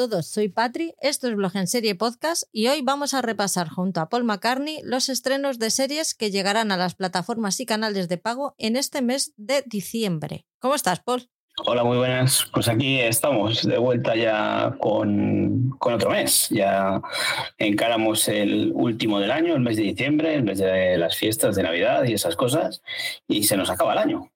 Todos, soy Patri, esto es Blog en Serie Podcast y hoy vamos a repasar junto a Paul McCartney los estrenos de series que llegarán a las plataformas y canales de pago en este mes de diciembre. ¿Cómo estás, Paul? Hola, muy buenas. Pues aquí estamos de vuelta ya con, con, otro mes. Ya encaramos el último del año, el mes de diciembre, el mes de las fiestas de Navidad y esas cosas, y se nos acaba el año.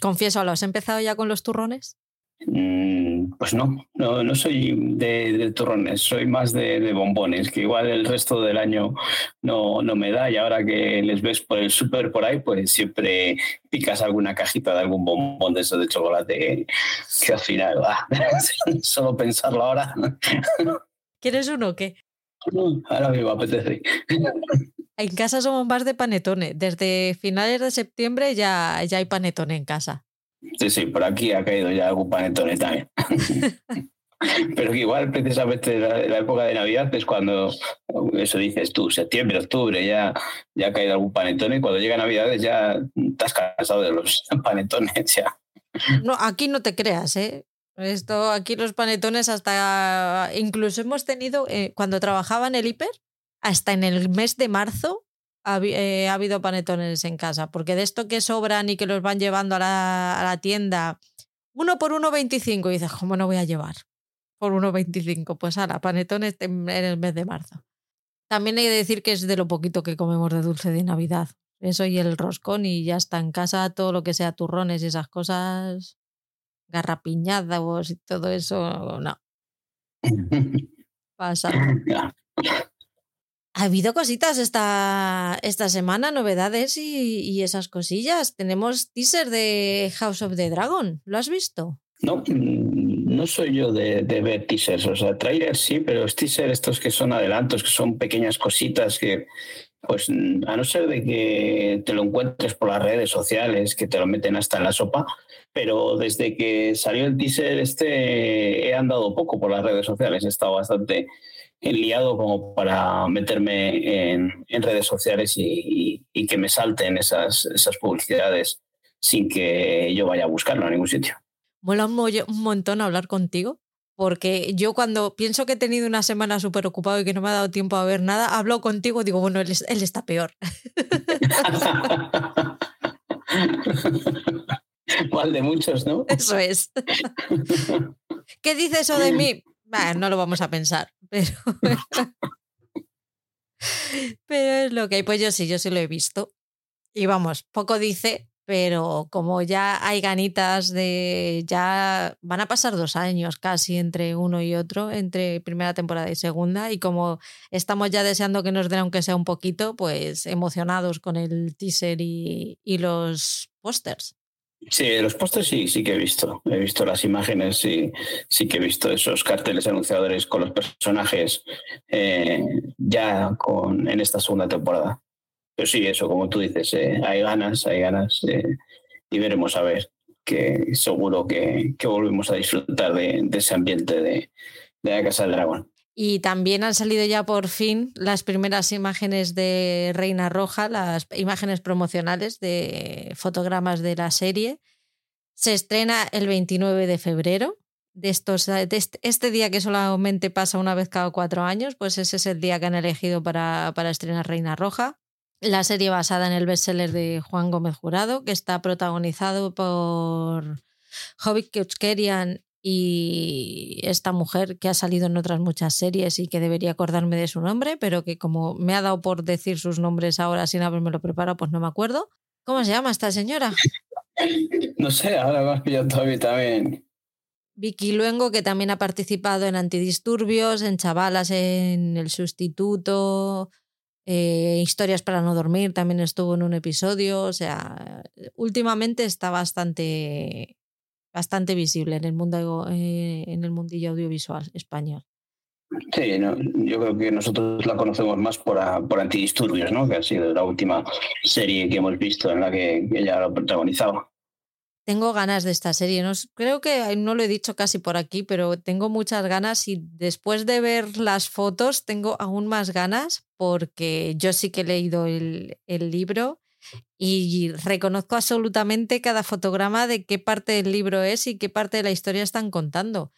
Confieso, ¿lo has empezado ya con los turrones? Mm, pues no, no, no soy de, turrones, soy más de, bombones, que igual el resto del año no, no me da y ahora que les ves por el súper por ahí, pues siempre picas alguna cajita de algún bombón de eso de chocolate que, al final va, solo pensarlo ahora. ¿Quieres uno o qué? Ahora mismo apetece. En casa somos más de panetone. Desde finales de septiembre ya, ya hay panetone en casa. Sí, sí, por aquí ha caído ya algún panetone también. Pero que igual precisamente la, la, época de Navidad es cuando, eso dices tú, septiembre, octubre, ya, ya ha caído algún panetone y cuando llega Navidades ya estás cansado de los panetones ya. No, aquí no te creas, ¿eh? Esto, aquí los panetones hasta, incluso hemos tenido, eh, cuando trabajaba en el hiper, hasta en el mes de marzo eh, ha, habido panetones en casa, porque de esto que sobran y que los van llevando a la, a la tienda, uno por 1,25 y dices, ¿cómo no voy a llevar? Por 1,25, pues la panetones en el mes de marzo. También hay que decir que es de lo poquito que comemos de dulce de Navidad. Eso y el roscón y ya está en casa todo lo que sea turrones y esas cosas, garrapiñadas y todo eso, no. Pasa. Ha habido cositas esta, esta semana, novedades y, esas cosillas. Tenemos teaser de House of the Dragon. ¿Lo has visto? No, mm, no soy yo de, ver teasers. O sea, trailers sí, pero los teasers estos que son adelantos, que son pequeñas cositas que, pues a no ser de que te lo encuentres por las redes sociales, que te lo meten hasta en la sopa, pero desde que salió el teaser este he andado poco por las redes sociales, he estado bastante liado como para meterme en, redes sociales y, que me salten esas, esas publicidades sin que yo vaya a buscarlo a ningún sitio. Mola un, un montón hablar contigo, porque yo cuando pienso que he tenido una semana súper ocupado y que no me ha dado tiempo a ver nada, hablo contigo y digo, bueno, él, él está peor. Mal de muchos, ¿no? Eso es. ¿Qué dice eso de mí? No lo vamos a pensar, pero... pero es lo que hay. Pues yo sí, yo sí lo he visto. Y vamos, poco dice, pero como ya hay ganitas de. Ya van a pasar dos años casi entre uno y otro, entre primera temporada y segunda, y como estamos ya deseando que nos den, aunque sea un poquito, pues emocionados con el teaser y, y los pósters. Sí, los postes sí, sí que he visto. He visto las imágenes y sí que he visto esos carteles anunciadores con los personajes eh, ya con, en esta segunda temporada. Pero sí, eso, como tú dices, eh, hay ganas, hay ganas eh, y veremos a ver que seguro que, que volvemos a disfrutar de, ese ambiente de, de la Casa del Dragón. Y también han salido ya por fin las primeras imágenes de Reina Roja, las imágenes promocionales de fotogramas de la serie. Se estrena el 29 de febrero. De estos, este, día que solamente pasa una vez cada cuatro años, pues ese es el día que han elegido para, para estrenar Reina Roja. La serie basada en el bestseller de Juan Gómez Jurado, que está protagonizado por Hobbit Keuchkerian y esta mujer que ha salido en otras muchas series y que debería acordarme de su nombre, pero que como me ha dado por decir sus nombres ahora sin haberme lo preparado, pues no me acuerdo. ¿Cómo se llama esta señora? No sé, ahora me has pillado a mí también. Vicky Luengo, que también ha participado en Antidisturbios, en Chavalas, en El Sustituto, eh, Historias para no dormir, también estuvo en un episodio. O sea, últimamente está bastante bastante visible en el mundo eh, en el mundillo audiovisual español. Sí, yo creo que nosotros la conocemos más por, por Antidisturbios, ¿no? que ha sido la última serie que hemos visto en la que ella lo protagonizaba. Tengo ganas de esta serie. No, creo que no lo he dicho casi por aquí, pero tengo muchas ganas y después de ver las fotos tengo aún más ganas porque yo sí que he leído el, el libro y reconozco absolutamente cada fotograma de qué parte del libro es y qué parte de la historia están contando.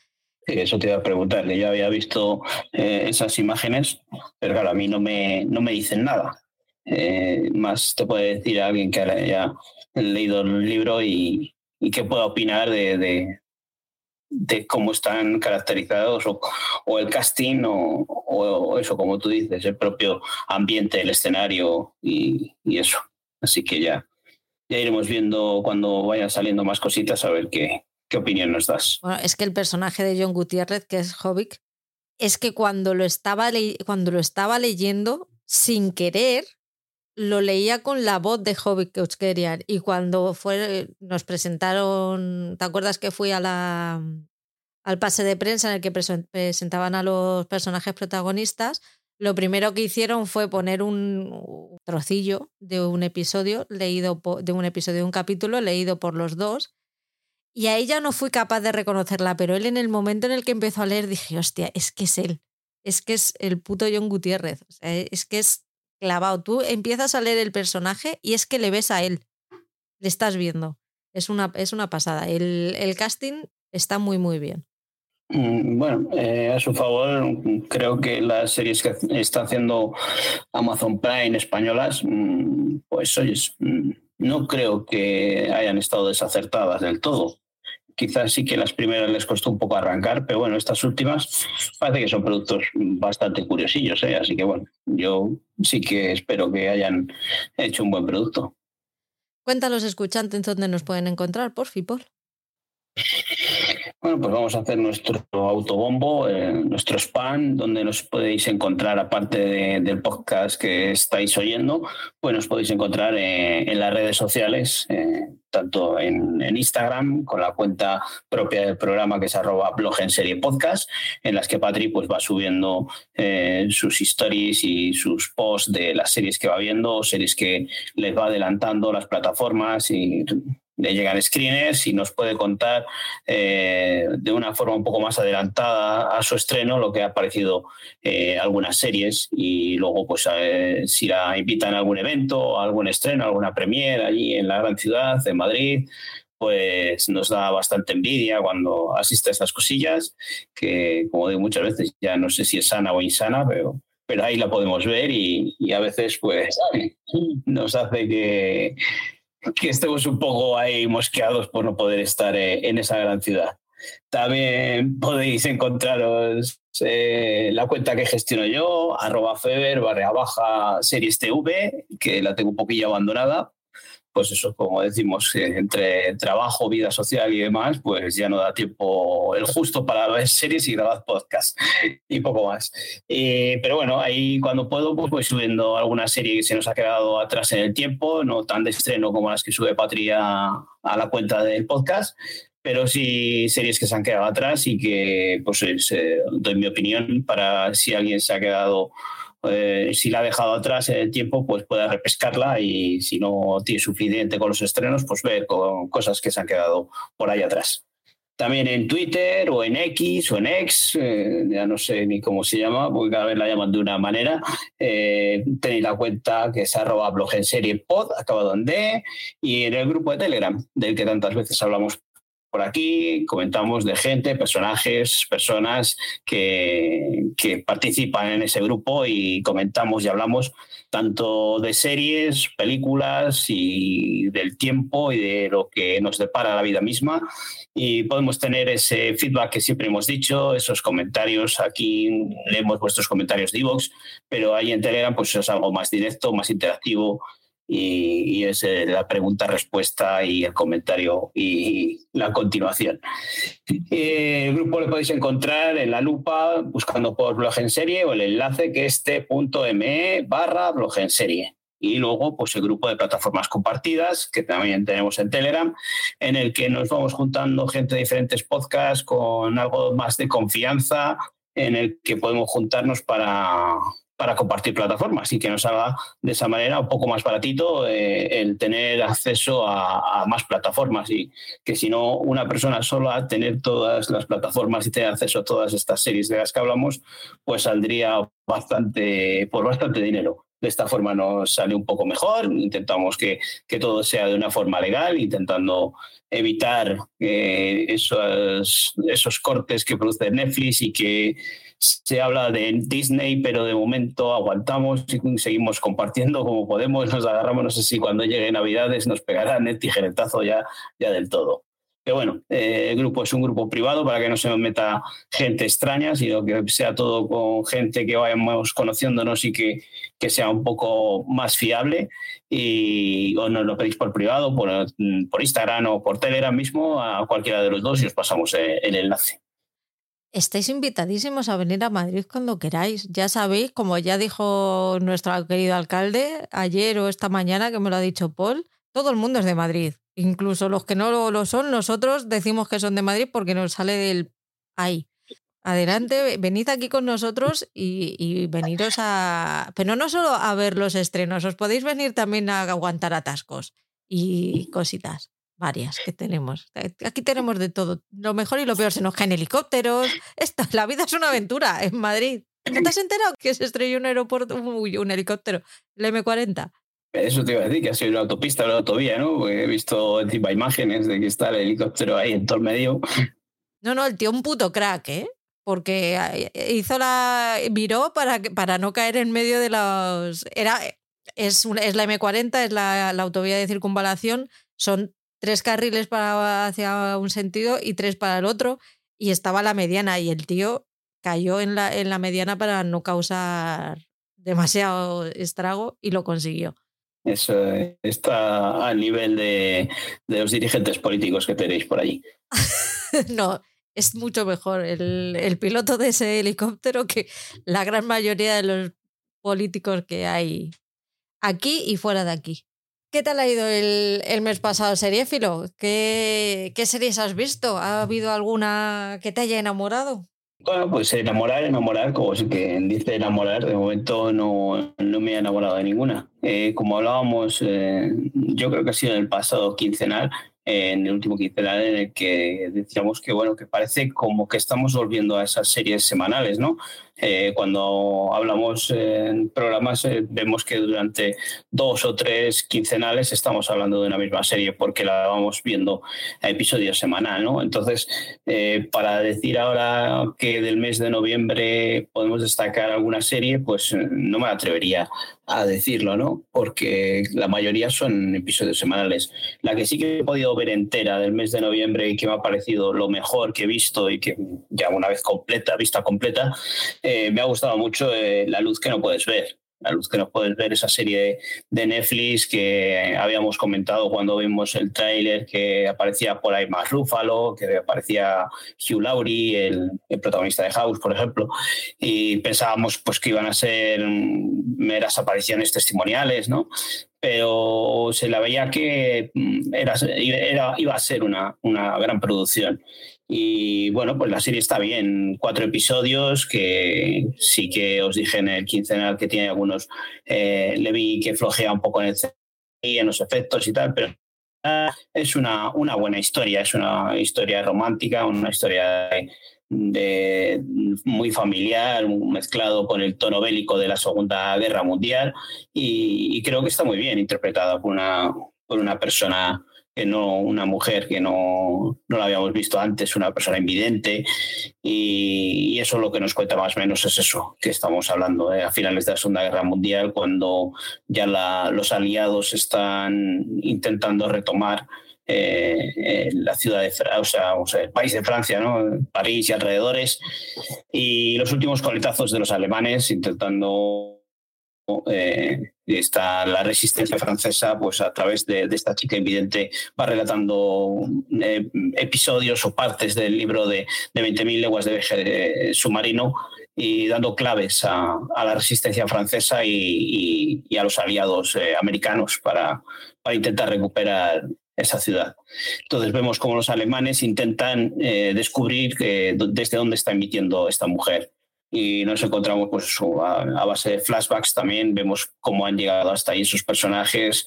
eso te iba a preguntar, que yo había visto eh, esas imágenes, pero claro, a mí no me, no me dicen nada. Eh, más te puede decir alguien que haya leído el libro y, y que pueda opinar de, de, cómo están caracterizados o, el casting o, eso, como tú dices, el propio ambiente, el escenario y, y eso. Así que ya, ya iremos viendo cuando vayan saliendo más cositas a ver qué, qué opinión nos das. Bueno, es que el personaje de John Gutiérrez, que es Hobbit, es que cuando lo estaba, cuando lo estaba leyendo, sin querer, lo leía con la voz de Hobbit Keuchkerian. Y cuando fue, nos presentaron, ¿te acuerdas que fui a la, al pase de prensa en el que presentaban a los personajes protagonistas? Lo primero que hicieron fue poner un trocillo de un episodio leído de un episodio de un capítulo leído por los dos. Y a ella no fui capaz de reconocerla, pero él en el momento en el que empezó a leer dije, hostia, es que es él. Es que es el puto John Gutiérrez. es que es clavado. Tú empiezas a leer el personaje y es que le ves a él. Le estás viendo. Es una, es una pasada. El, el casting está muy, muy bien. Mm, bueno, eh, a su favor, creo que las series que está haciendo Amazon Prime españolas, mm, pues oye, mm, no creo que hayan estado desacertadas del todo. Quizás sí que las primeras les costó un poco arrancar, pero bueno, estas últimas parece que son productos bastante curiosillos, ¿eh? así que bueno, yo sí que espero que hayan hecho un buen producto. Cuéntanos, escuchantes, dónde nos pueden encontrar, por Paul. Bueno, pues vamos a hacer nuestro autobombo, eh, nuestro spam, donde nos podéis encontrar, aparte del podcast que estáis oyendo, pues nos podéis encontrar eh, en las redes sociales, eh, tanto en, Instagram, con la cuenta propia del programa que es arroba blog en serie podcast, en las que Patri pues, va subiendo sus stories y sus posts de las series que va viendo, series que les va adelantando las plataformas y le llegan screeners y nos puede contar eh, de una forma un poco más adelantada a su estreno lo que ha parecido eh, algunas series y luego pues si la invitan a algún evento, a algún estreno, a alguna premiere allí en la gran ciudad, de Madrid, pues nos da bastante envidia cuando asiste a estas cosillas, que como digo muchas veces ya no sé si es sana o insana, pero, pero ahí la podemos ver y, y a veces pues nos hace que que estemos un poco ahí mosqueados por no poder estar eh, en esa gran ciudad. También podéis encontraros eh, la cuenta que gestiono yo, arroba feber, barra baja, series TV, que la tengo un poquillo abandonada, pues eso, como decimos, eh, entre trabajo, vida social y demás, pues ya no da tiempo el justo para ver series y grabar podcast y poco más. pero bueno, ahí cuando puedo, pues voy subiendo alguna serie que se nos ha quedado atrás en el tiempo, no tan de estreno como las que sube Patria a la cuenta del podcast, pero sí series que se han quedado atrás y que pues eh, doy mi opinión para si alguien se ha quedado eh, si la ha dejado atrás en el tiempo, pues pueda repescarla y si no tiene suficiente con los estrenos, pues ver con cosas que se han quedado por ahí atrás. También en Twitter o en X o en X, eh, ya no sé ni cómo se llama, porque cada vez la llaman de una manera. Eh, tenéis la cuenta que es arroba blog en serie pod, acabado en D, y en el grupo de Telegram, del que tantas veces hablamos por aquí, comentamos de gente, personajes, personas que, que participan en ese grupo y comentamos y hablamos tanto de series, películas y del tiempo y de lo que nos depara la vida misma. Y podemos tener ese feedback que siempre hemos dicho, esos comentarios. Aquí leemos vuestros comentarios de Evox, pero ahí en Telegram pues es algo más directo, más interactivo y, es eh, la pregunta-respuesta y el comentario y la continuación. Eh, el grupo lo podéis encontrar en la lupa buscando por blog en serie o el enlace que es t.me barra blog en serie. Y luego, pues el grupo de plataformas compartidas, que también tenemos en Telegram, en el que nos vamos juntando gente de diferentes podcasts con algo más de confianza, en el que podemos juntarnos para, para compartir plataformas y que nos haga de esa manera un poco más baratito eh, el tener acceso a, más plataformas y que si no una persona sola tener todas las plataformas y tener acceso a todas estas series de las que hablamos pues saldría bastante por bastante dinero. De esta forma nos sale un poco mejor, intentamos que, que todo sea de una forma legal, intentando evitar eh, esos, esos cortes que produce Netflix y que se habla de Disney, pero de momento aguantamos y seguimos compartiendo como podemos, nos agarramos, no sé si cuando llegue Navidades nos pegarán el tijeretazo ya, ya del todo. Pero bueno, eh, el grupo es un grupo privado para que no se meta gente extraña, sino que sea todo con gente que vayamos conociéndonos y que, que sea un poco más fiable. Y o nos lo pedís por privado, por, por Instagram o por Telegram mismo, a cualquiera de los dos y os pasamos eh, el enlace. Estáis invitadísimos a venir a Madrid cuando queráis. Ya sabéis, como ya dijo nuestro querido alcalde ayer o esta mañana, que me lo ha dicho Paul, todo el mundo es de Madrid. Incluso los que no lo son, nosotros decimos que son de Madrid porque nos sale del ahí. Adelante, venid aquí con nosotros y, veniros a... Pero no solo a ver los estrenos, os podéis venir también a aguantar atascos y cositas varias que tenemos. Aquí tenemos de todo. Lo mejor y lo peor, se nos caen helicópteros. Esta, la vida es una aventura en Madrid. ¿No te has enterado que se estrelló un aeropuerto, un helicóptero, el M40? Eso te iba a decir, que ha sido una autopista o una autovía, ¿no? he visto encima imágenes de que está el helicóptero ahí en todo el medio. No, no, el tío un puto crack, ¿eh? Porque eh, hizo la. viró para, para no caer en medio de los. Era. Es, es la M40, es la, la autovía de circunvalación. Son tres carriles para hacia un sentido y tres para el otro. Y estaba la mediana. Y el tío cayó en la, en la mediana para no causar demasiado estrago y lo consiguió. Eso está a nivel de, los dirigentes políticos que tenéis por allí. no, es mucho mejor el, piloto de ese helicóptero que la gran mayoría de los políticos que hay aquí y fuera de aquí. ¿Qué tal ha ido el, el mes pasado, seriéfilo? ¿Qué, ¿Qué series has visto? ¿Ha habido alguna que te haya enamorado? Bueno, pues enamorar, enamorar, como es que dice enamorar, de momento no, no me he enamorado de ninguna. Eh, como hablábamos, eh, yo creo que ha sido en el pasado quincenal, en el último quincenal en el que decíamos que bueno que parece como que estamos volviendo a esas series semanales no eh, cuando hablamos en programas eh, vemos que durante dos o tres quincenales estamos hablando de una misma serie porque la vamos viendo a episodio semanal no entonces eh, para decir ahora que del mes de noviembre podemos destacar alguna serie pues no me atrevería a decirlo, ¿no? Porque la mayoría son episodios semanales. La que sí que he podido ver entera del mes de noviembre y que me ha parecido lo mejor que he visto y que ya una vez completa, vista completa, eh, me ha gustado mucho eh, La luz que no puedes ver la luz que nos puedes ver, esa serie de Netflix que habíamos comentado cuando vimos el tráiler, que aparecía por ahí más Rúfalo, que aparecía Hugh Laurie, el, protagonista de House, por ejemplo, y pensábamos pues que iban a ser meras apariciones testimoniales, ¿no? pero se la veía que mm, era, era, iba a ser una, una gran producción. Y bueno, pues la serie está bien, cuatro episodios que sí que os dije en el quincenal que tiene algunos, eh, le vi que flojea un poco en el y en los efectos y tal, pero es una, una buena historia, es una historia romántica, una historia de, muy familiar, mezclado con el tono bélico de la Segunda Guerra Mundial y, y creo que está muy bien interpretada por una, por una persona no una mujer que no, no, la habíamos visto antes, una persona invidente, y, eso lo que nos cuenta más o menos es eso, que estamos hablando a finales de la Segunda Guerra Mundial, cuando ya los aliados están intentando retomar eh, la ciudad de o sea, el país de Francia, ¿no? París y alrededores, y los últimos coletazos de los alemanes intentando eh, está la resistencia francesa, pues a través de, esta chica invidente va relatando eh, episodios o partes del libro de, de 20.000 leguas de viaje submarino y dando claves a, la resistencia francesa y, a los aliados eh, americanos para, intentar recuperar esa ciudad. Entonces vemos cómo los alemanes intentan eh, descubrir desde dónde está emitiendo esta mujer y nos encontramos pues a, base de flashbacks también vemos cómo han llegado hasta ahí sus personajes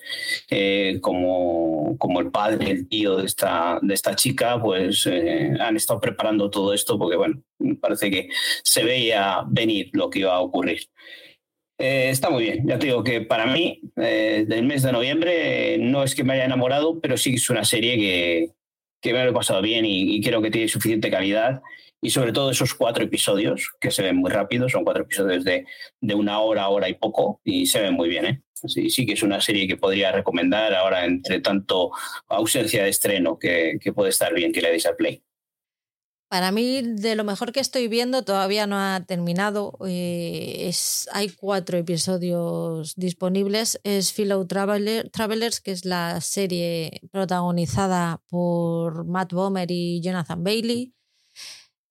eh, como, como el padre el tío de esta de esta chica pues eh, han estado preparando todo esto porque bueno parece que se veía venir lo que iba a ocurrir Eh, está muy bien, ya te digo que para mí, eh, del mes de noviembre, no es que me haya enamorado, pero sí es una serie que, que me lo he pasado bien y, creo que tiene suficiente calidad. Y sobre todo esos cuatro episodios, que se ven muy rápido, son cuatro episodios de, de una hora, hora y poco, y se ven muy bien. ¿eh? Sí, sí que es una serie que podría recomendar ahora entre tanto ausencia de estreno, que, que puede estar bien que le deis al play. Para mí, de lo mejor que estoy viendo, todavía no ha terminado. Eh, es, hay cuatro episodios disponibles. Es Fellow Travelers, que es la serie protagonizada por Matt Bomer y Jonathan Bailey.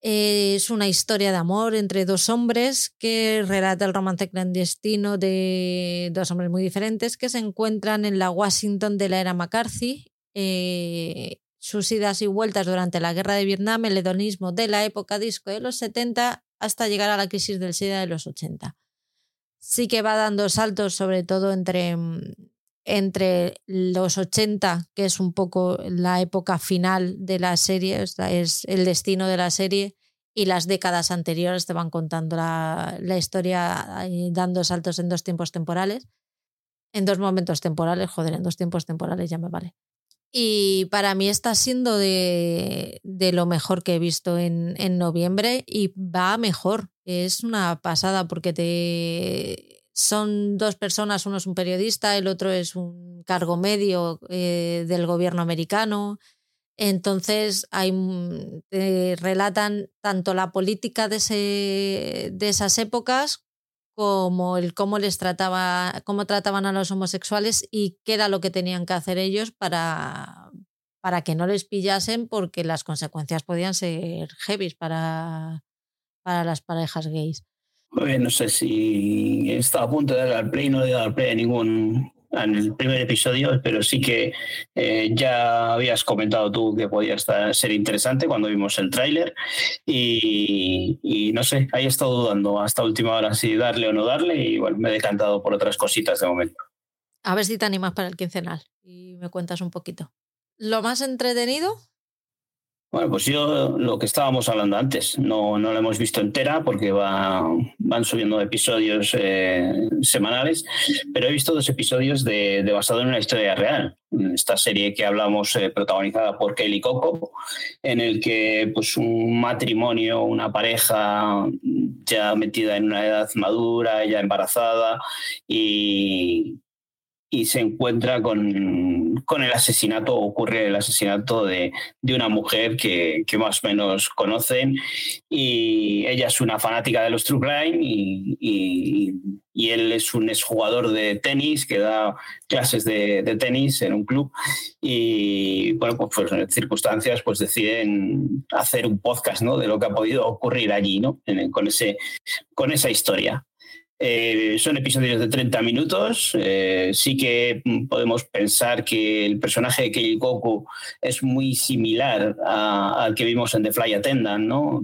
Es una historia de amor entre dos hombres que relata el romance clandestino de dos hombres muy diferentes que se encuentran en la Washington de la era McCarthy. Eh, sus idas y vueltas durante la guerra de Vietnam, el hedonismo de la época disco de los 70 hasta llegar a la crisis del SIDA de los 80. Sí que va dando saltos, sobre todo entre, mm, entre los 80, que es un poco la época final de la serie, es el destino de la serie, y las décadas anteriores te van contando la, la historia dando saltos en dos tiempos temporales. En dos momentos temporales, joder, en dos tiempos temporales ya me vale. Y para mí está siendo de, lo mejor que he visto en, noviembre y va mejor. Es una pasada porque te son dos personas, uno es un periodista, el otro es un cargo medio eh, del gobierno americano. Entonces hay, te relatan tanto la política de esas épocas como el cómo les trataba, cómo trataban a los homosexuales y qué era lo que tenían que hacer ellos para, para que no les pillasen, porque las consecuencias podían ser heavy para, para las parejas gays. No sé si estaba a punto de dar al play, no he dado al play a ningún, en el primer episodio, pero sí que eh, ya habías comentado tú que podía estar, ser interesante cuando vimos el tráiler y, no sé, ahí he estado dudando hasta última hora si darle o no darle y bueno, me he decantado por otras cositas de momento. A ver si te animas para el quincenal y me cuentas un poquito. ¿Lo más entretenido? Bueno, pues yo lo que estábamos hablando antes, no, no lo hemos visto entera porque va, van subiendo episodios eh, semanales, pero he visto dos episodios de, basado en una historia real. Esta serie que hablamos eh, protagonizada por Kelly Coco, en el que pues un matrimonio, una pareja ya metida en una edad madura, ya embarazada y, y se encuentra con, con, el asesinato, ocurre el asesinato de, de una mujer que, que, más o menos conocen y ella es una fanática de los True Crime y, y, y él es un exjugador de tenis que da clases de, de, tenis en un club y bueno, pues, pues en circunstancias pues deciden hacer un podcast ¿no? de lo que ha podido ocurrir allí ¿no? con, ese, con esa historia. Eh, son episodios de 30 minutos. Eh, sí que podemos pensar que el personaje de Kelly Goku es muy similar al que vimos en The Fly Attendant, ¿no?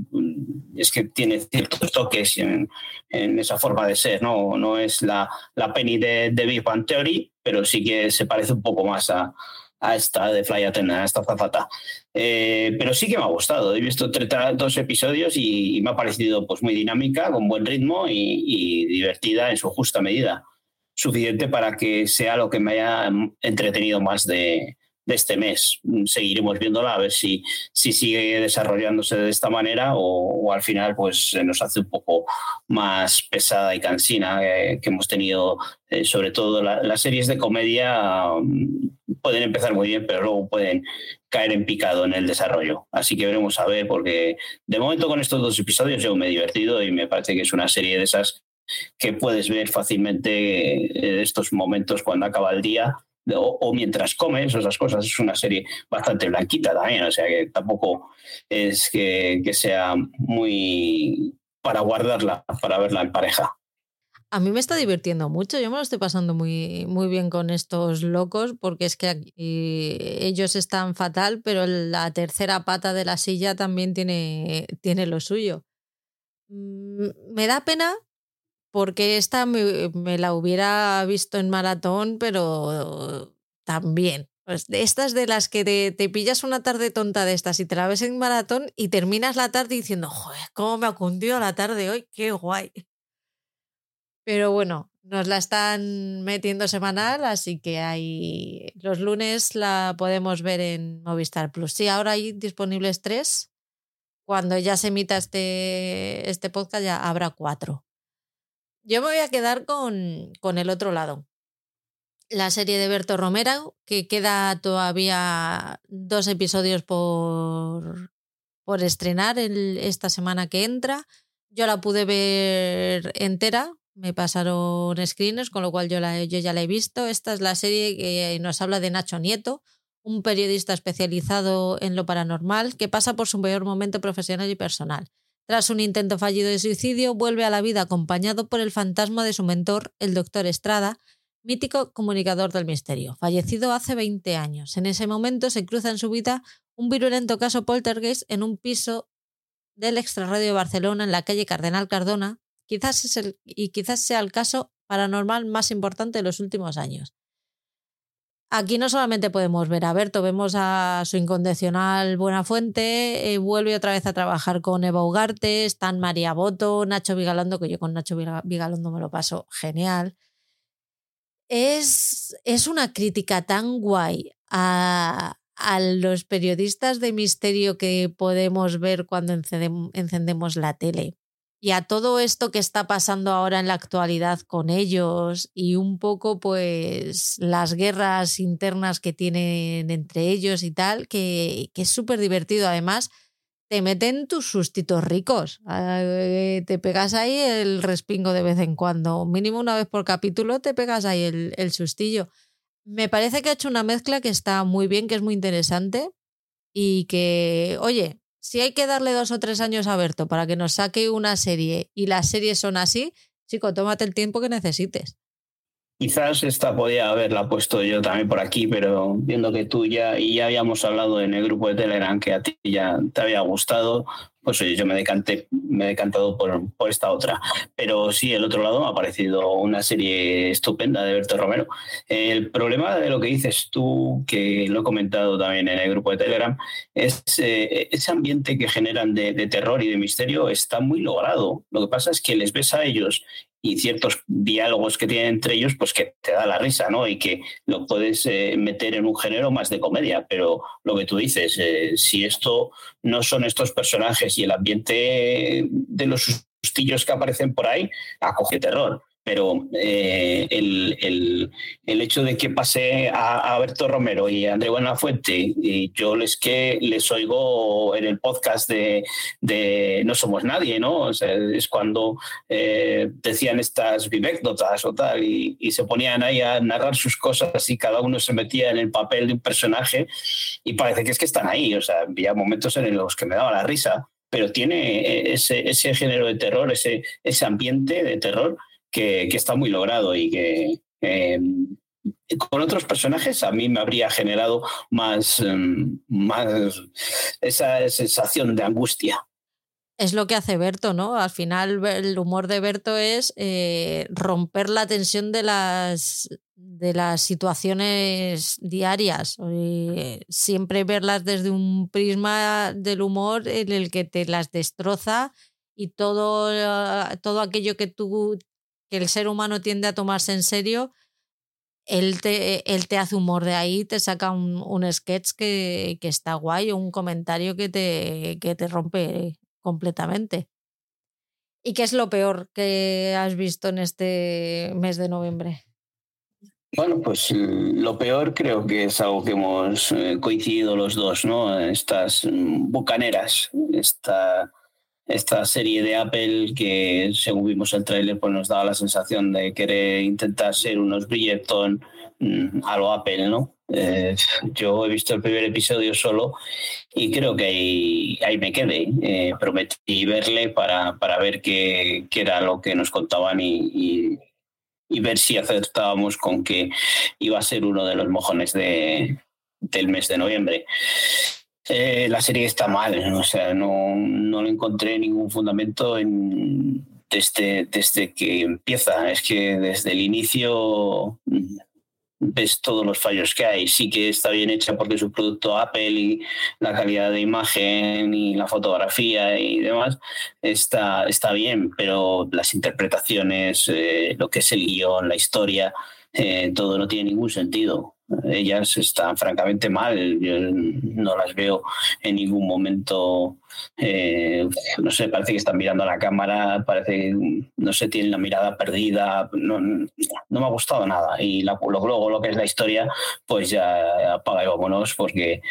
Es que tiene ciertos toques en, esa forma de ser, ¿no? No es la, la Penny de, de Big Bang Theory, pero sí que se parece un poco más a, a esta de Fly Attendant, a esta zafata. Eh, pero sí que me ha gustado. He visto dos episodios y, me ha parecido pues, muy dinámica, con buen ritmo y, divertida en su justa medida. Suficiente para que sea lo que me haya entretenido más de, este mes. Seguiremos viéndola a ver si, si sigue desarrollándose de esta manera o, al final pues nos hace un poco más pesada y cansina eh, que hemos tenido, eh, sobre todo las series de comedia pueden empezar muy bien, pero luego pueden caer en picado en el desarrollo. Así que veremos a ver, porque de momento con estos dos episodios yo me he divertido y me parece que es una serie de esas que puedes ver fácilmente en estos momentos cuando acaba el día o, mientras comes, esas cosas. Es una serie bastante blanquita también, o sea que tampoco es que, que sea muy para guardarla, para verla en pareja. A mí me está divirtiendo mucho, yo me lo estoy pasando muy, muy bien con estos locos porque es que ellos están fatal, pero la tercera pata de la silla también tiene, tiene lo suyo. Mm, me da pena porque esta me, la hubiera visto en maratón, pero también. Pues estas de las que te, te, pillas una tarde tonta de estas y te la ves en maratón y terminas la tarde diciendo, joder, cómo me ha cundido la tarde hoy, qué guay. Pero bueno, nos la están metiendo semanal, así que hay los lunes la podemos ver en Movistar Plus. Sí, ahora hay disponibles tres. Cuando ya se emita este, este podcast ya habrá cuatro. Yo me voy a quedar con, con el otro lado. La serie de Berto Romero, que queda todavía dos episodios por, por estrenar esta semana que entra. Yo la pude ver entera, me pasaron screeners, con lo cual yo, la, yo ya la he visto. Esta es la serie que nos habla de Nacho Nieto, un periodista especializado en lo paranormal que pasa por su peor momento profesional y personal. Tras un intento fallido de suicidio, vuelve a la vida acompañado por el fantasma de su mentor, el doctor Estrada, mítico comunicador del misterio, fallecido hace 20 años. En ese momento se cruza en su vida un virulento caso poltergeist en un piso del extrarradio de Barcelona en la calle Cardenal Cardona, Quizás es el, y quizás sea el caso paranormal más importante de los últimos años. Aquí no solamente podemos ver a Berto, vemos a su incondicional Buena Fuente, eh, vuelve otra vez a trabajar con Eva Ugarte, están María Boto, Nacho Vigalondo, que yo con Nacho Vigalondo me lo paso genial. Es, es una crítica tan guay a, a los periodistas de misterio que podemos ver cuando encendemos la tele y a todo esto que está pasando ahora en la actualidad con ellos y un poco pues las guerras internas que tienen entre ellos y tal, que, es súper divertido. Además, te meten tus sustitos ricos. Eh, te pegas ahí el respingo de vez en cuando. Mínimo una vez por capítulo te pegas ahí el, el sustillo. Me parece que ha hecho una mezcla que está muy bien, que es muy interesante y que, oye, si hay que darle dos o tres años a Berto para que nos saque una serie y las series son así, chico, tómate el tiempo que necesites. Quizás esta podía haberla puesto yo también por aquí, pero viendo que tú ya, y ya habíamos hablado en el grupo de Telegram que a ti ya te había gustado, pues yo me he decantado por, por, esta otra. Pero sí, el otro lado me ha parecido una serie estupenda de Berto Romero. El problema de lo que dices tú, que lo he comentado también en el grupo de Telegram, es eh, ese ambiente que generan de, de terror y de misterio está muy logrado. Lo que pasa es que les ves a ellos y ciertos diálogos que tienen entre ellos, pues que te da la risa, ¿no? Y que lo puedes eh, meter en un género más de comedia. Pero lo que tú dices, eh, si esto no son estos personajes y el ambiente de los sustillos que aparecen por ahí, acoge terror pero eh, el, hecho de que pase a, Berto Romero y a André Buenafuente, y yo les que les oigo en el podcast de, No Somos Nadie, ¿no? es cuando eh, decían estas vivécdotas o tal, y, se ponían ahí a narrar sus cosas y cada uno se metía en el papel de un personaje, y parece que es que están ahí, o sea, había momentos en los que me daba la risa, pero tiene ese, ese género de terror, ese, ese ambiente de terror que, está muy logrado y que em, con otros personajes a mí me habría generado más, em, más esa sensación de angustia. Es lo que hace Berto, ¿no? Al final el humor de Berto es eh, romper la tensión de las, de las situaciones diarias. Eh, siempre verlas desde un prisma del humor en el que te las destroza y todo, todo aquello que tú que el ser humano tiende a tomarse en serio, él te, él te hace humor de ahí, te saca un, un sketch que, que, está guay un comentario que te, que te rompe completamente. ¿Y qué es lo peor que has visto en este mes de noviembre? Bueno, pues mm, lo peor creo que es algo que hemos eh, coincidido los dos, ¿no? Estas mm, bucaneras, esta esta serie de Apple que según vimos el tráiler pues nos daba la sensación de querer intentar ser unos Bridgerton mm, a lo Apple, ¿no? Eh, yo he visto el primer episodio solo y creo que ahí, ahí me quedé. Eh, prometí verle para, para ver qué, qué, era lo que nos contaban y, y, ver si acertábamos con que iba a ser uno de los mojones de, del mes de noviembre. Eh, la serie está mal, o sea, no, no le encontré ningún fundamento en, desde, desde que empieza. Es que desde el inicio ves todos los fallos que hay. Sí que está bien hecha porque es un producto Apple y la calidad de imagen y la fotografía y demás está, está bien, pero las interpretaciones, eh, lo que es el guion, la historia, eh, todo no tiene ningún sentido ellas están francamente mal. Yo no las veo en ningún momento, eh, no sé, parece que están mirando a la cámara, parece que, no sé, tienen la mirada perdida. No, no me ha gustado nada. Y la, luego lo que es la historia, pues ya apaga y vámonos, porque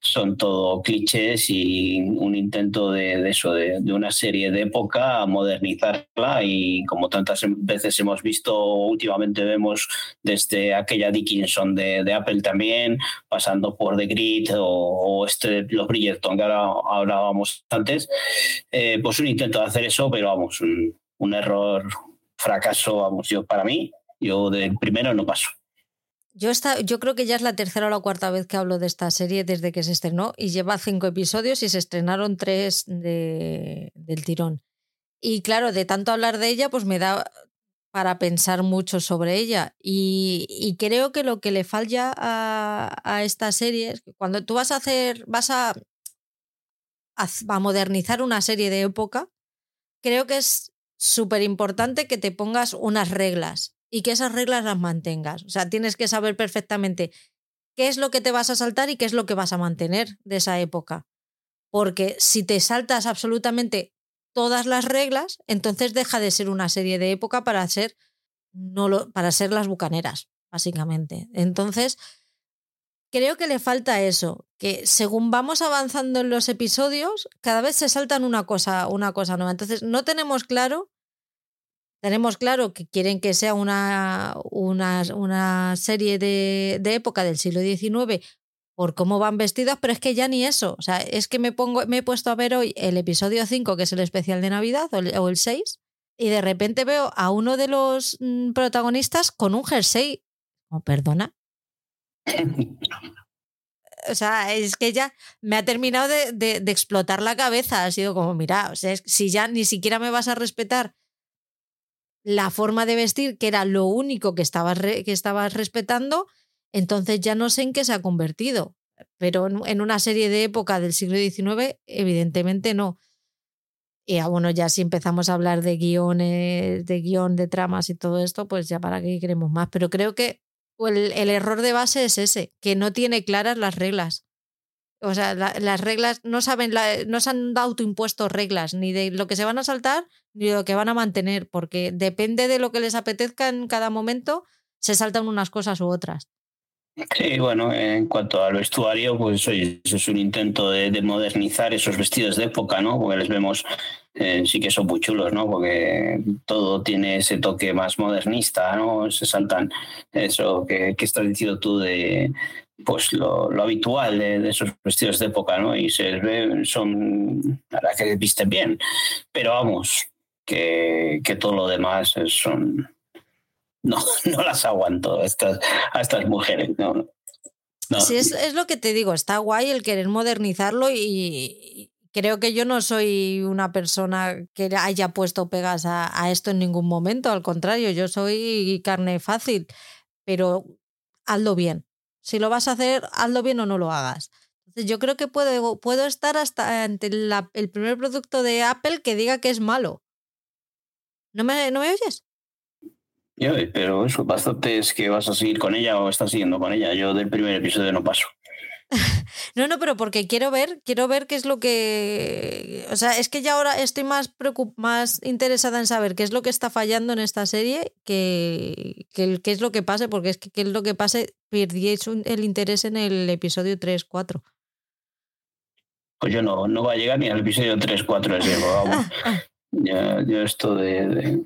son todo clichés y un intento de, eso, de, una serie de época, modernizarla. Y como tantas veces hemos visto, últimamente vemos desde aquella Dickinson de Apple también, pasando por The Grid o, este, los Bridgerton que ahora hablábamos antes, eh, pues un intento de hacer eso, pero vamos, un, error, fracaso, vamos, yo para mí, yo del primero no paso. Yo, está, yo creo que ya es la tercera o la cuarta vez que hablo de esta serie desde que se estrenó y lleva cinco episodios y se estrenaron tres de, del tirón. Y claro, de tanto hablar de ella, pues me da para pensar mucho sobre ella. Y, creo que lo que le falla a, esta serie es que cuando tú vas a hacer, vas a, a, modernizar una serie de época, creo que es súper importante que te pongas unas reglas y que esas reglas las mantengas. O sea, tienes que saber perfectamente qué es lo que te vas a saltar y qué es lo que vas a mantener de esa época. Porque si te saltas absolutamente todas las reglas, entonces deja de ser una serie de época para ser, no lo, para ser las bucaneras, básicamente. Entonces, creo que le falta eso, que según vamos avanzando en los episodios, cada vez se saltan una cosa, una cosa nueva. Entonces, no tenemos claro, tenemos claro que quieren que sea una, una, una serie de, de época del siglo XIX por cómo van vestidas, pero es que ya ni eso. O sea, es que me, pongo, me he puesto a ver hoy el episodio 5, que es el especial de Navidad, o el, 6, y de repente veo a uno de los mm, protagonistas con un jersey. Oh, perdona. O sea, es que ya me ha terminado de, explotar la cabeza. Ha sido como, mira, o sea, si ya ni siquiera me vas a respetar la forma de vestir, que era lo único que estabas, que estabas respetando, entonces ya no sé en qué se ha convertido. Pero en una serie de época del siglo XIX, evidentemente no. Y ah, bueno, ya si empezamos a hablar de guiones, de guion, de tramas y todo esto, pues ya para qué queremos más. Pero creo que el, error de base es ese, que no tiene claras las reglas. O sea, las reglas no saben, no se han autoimpuesto reglas, ni de lo que se van a saltar, ni de lo que van a mantener, porque depende de lo que les apetezca en cada momento, se saltan unas cosas u otras. Sí, bueno, en cuanto al vestuario, pues oye, eso es un intento de, modernizar esos vestidos de época, ¿no? Porque les vemos, eh, sí que son muy chulos, ¿no? Porque todo tiene ese toque más modernista, ¿no? Se saltan eso que, estás diciendo tú de pues lo, habitual de, esos vestidos de época, ¿no? Y se les ve, son, la que visten bien, pero vamos, que, que todo lo demás son no, no las aguanto a estas, a estas mujeres. Sí, es, lo que te digo, está guay el querer modernizarlo y creo que yo no soy una persona que haya puesto pegas a, esto en ningún momento, al contrario, yo soy carne fácil, pero hazlo bien. Si lo vas a hacer, hazlo bien o no lo hagas. Yo creo que puedo, puedo estar hasta ante el primer producto de Apple que diga que es malo. ¿No me, ¿no me oyes? Pero eso, bastante es que vas a seguir con ella o estás siguiendo con ella. Yo del primer episodio no paso. no, no, pero porque quiero ver, quiero ver qué es lo que. O sea, es que ya ahora estoy más más interesada en saber qué es lo que está fallando en esta serie que, qué es lo que pase, porque es que qué es lo que pase, perdíais el interés en el episodio 3, 4. Pues yo no, no va a llegar ni al episodio 3, 4, es vamos. ya, ya esto de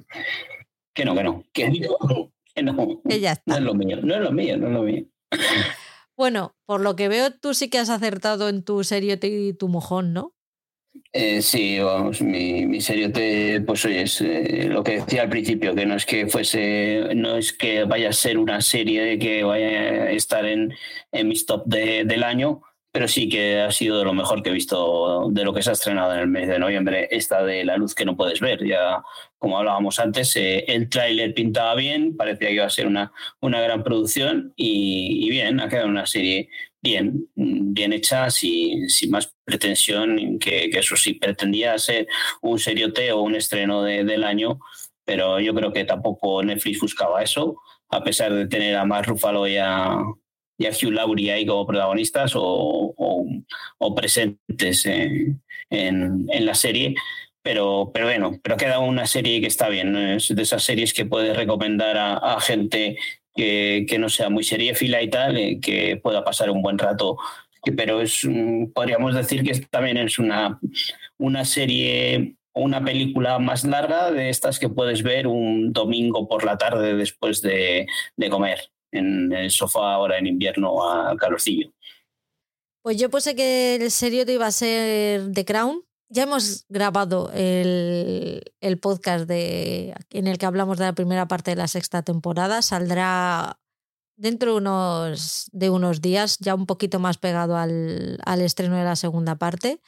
que no, que no, que no, que no. está. No es lo mío, no es lo mío, no es lo mío. Bueno, por lo que veo, tú sí que has acertado en tu serio y tu mojón, ¿no? Eh, sí, vamos, mi, mi serio te, pues oye, es eh, lo que decía al principio, que no es que fuese, no es que vaya a ser una serie que vaya a estar en, en mis top de, del año, pero sí que ha sido de lo mejor que he visto de lo que se ha estrenado en el mes de noviembre, esta de La luz que no puedes ver. Ya, como hablábamos antes, eh, el tráiler pintaba bien, parecía que iba a ser una, una gran producción y, bien, ha quedado una serie bien, bien hecha, sin, sin más pretensión, que, eso sí, pretendía ser un seriote o un estreno del año, pero yo creo que tampoco Netflix buscaba eso, a pesar de tener a más Ruffalo y a, y a Hugh Laurie ahí como protagonistas o, o, presentes en, en, la serie. Pero, pero bueno, pero queda una serie que está bien. Es de esas series que puedes recomendar a, gente que, que, no sea muy seriéfila y tal, eh, que pueda pasar un buen rato. Pero es, podríamos decir que también es una, una serie una película más larga de estas que puedes ver un domingo por la tarde después de, de comer en el sofá ahora en invierno al calorcillo. Pues yo puse que el serio te iba a ser The Crown. Ya hemos grabado el, podcast de, en el que hablamos de la primera parte de la sexta temporada. Saldrá dentro de unos, días, ya un poquito más pegado al estreno de la segunda parte.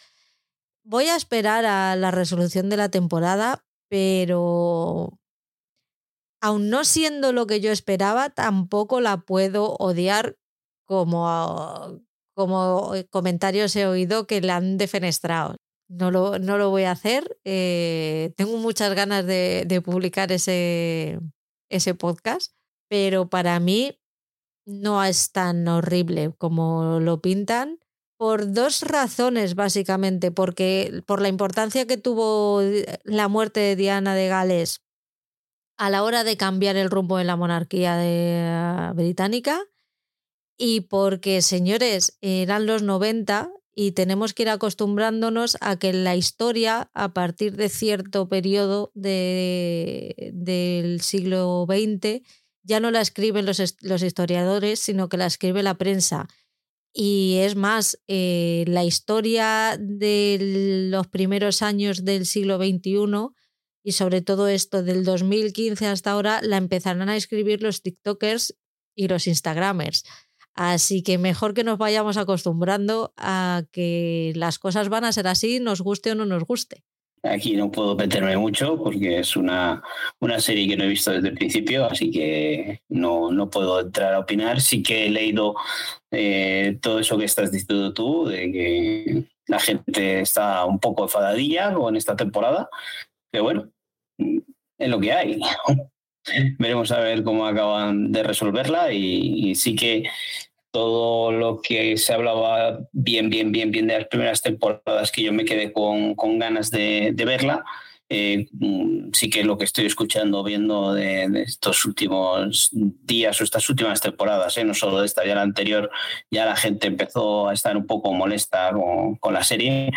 Voy a esperar a la resolución de la temporada, pero aun no siendo lo que yo esperaba, tampoco la puedo odiar como, como eh, comentarios he oído que la han defenestrado. No lo, no lo voy a hacer. Eh, tengo muchas ganas de, de, publicar ese, ese podcast, pero para mí no es tan horrible como lo pintan por dos razones, básicamente, porque por la importancia que tuvo eh, la muerte de Diana de Gales a la hora de cambiar el rumbo de la monarquía británica y porque, señores, eran los 90 y tenemos que ir acostumbrándonos a que la historia, a partir de cierto periodo de, del siglo XX, ya no la escriben los, los, historiadores, sino que la escribe la prensa. Y es más, eh, la historia de los primeros años del siglo XXI y sobre todo esto del 2015 hasta ahora la empezarán a escribir los TikTokers y los Instagramers. Así que mejor que nos vayamos acostumbrando a que las cosas van a ser así, nos guste o no nos guste. Aquí no puedo meterme mucho porque es una, una serie que no he visto desde el principio, así que no, no puedo entrar a opinar. Sí que he leído eh, todo eso que estás diciendo tú, de que la gente está un poco enfadadilla con esta temporada, pero bueno, es lo que hay. Veremos a ver cómo acaban de resolverla y, sí que todo lo que se hablaba bien, bien, bien, bien de las primeras temporadas que yo me quedé con, ganas de, verla. Eh, sí que lo que estoy escuchando, viendo de, estos últimos días o estas últimas temporadas, eh, no solo de esta, ya la anterior, ya la gente empezó a estar un poco molesta con, con la serie,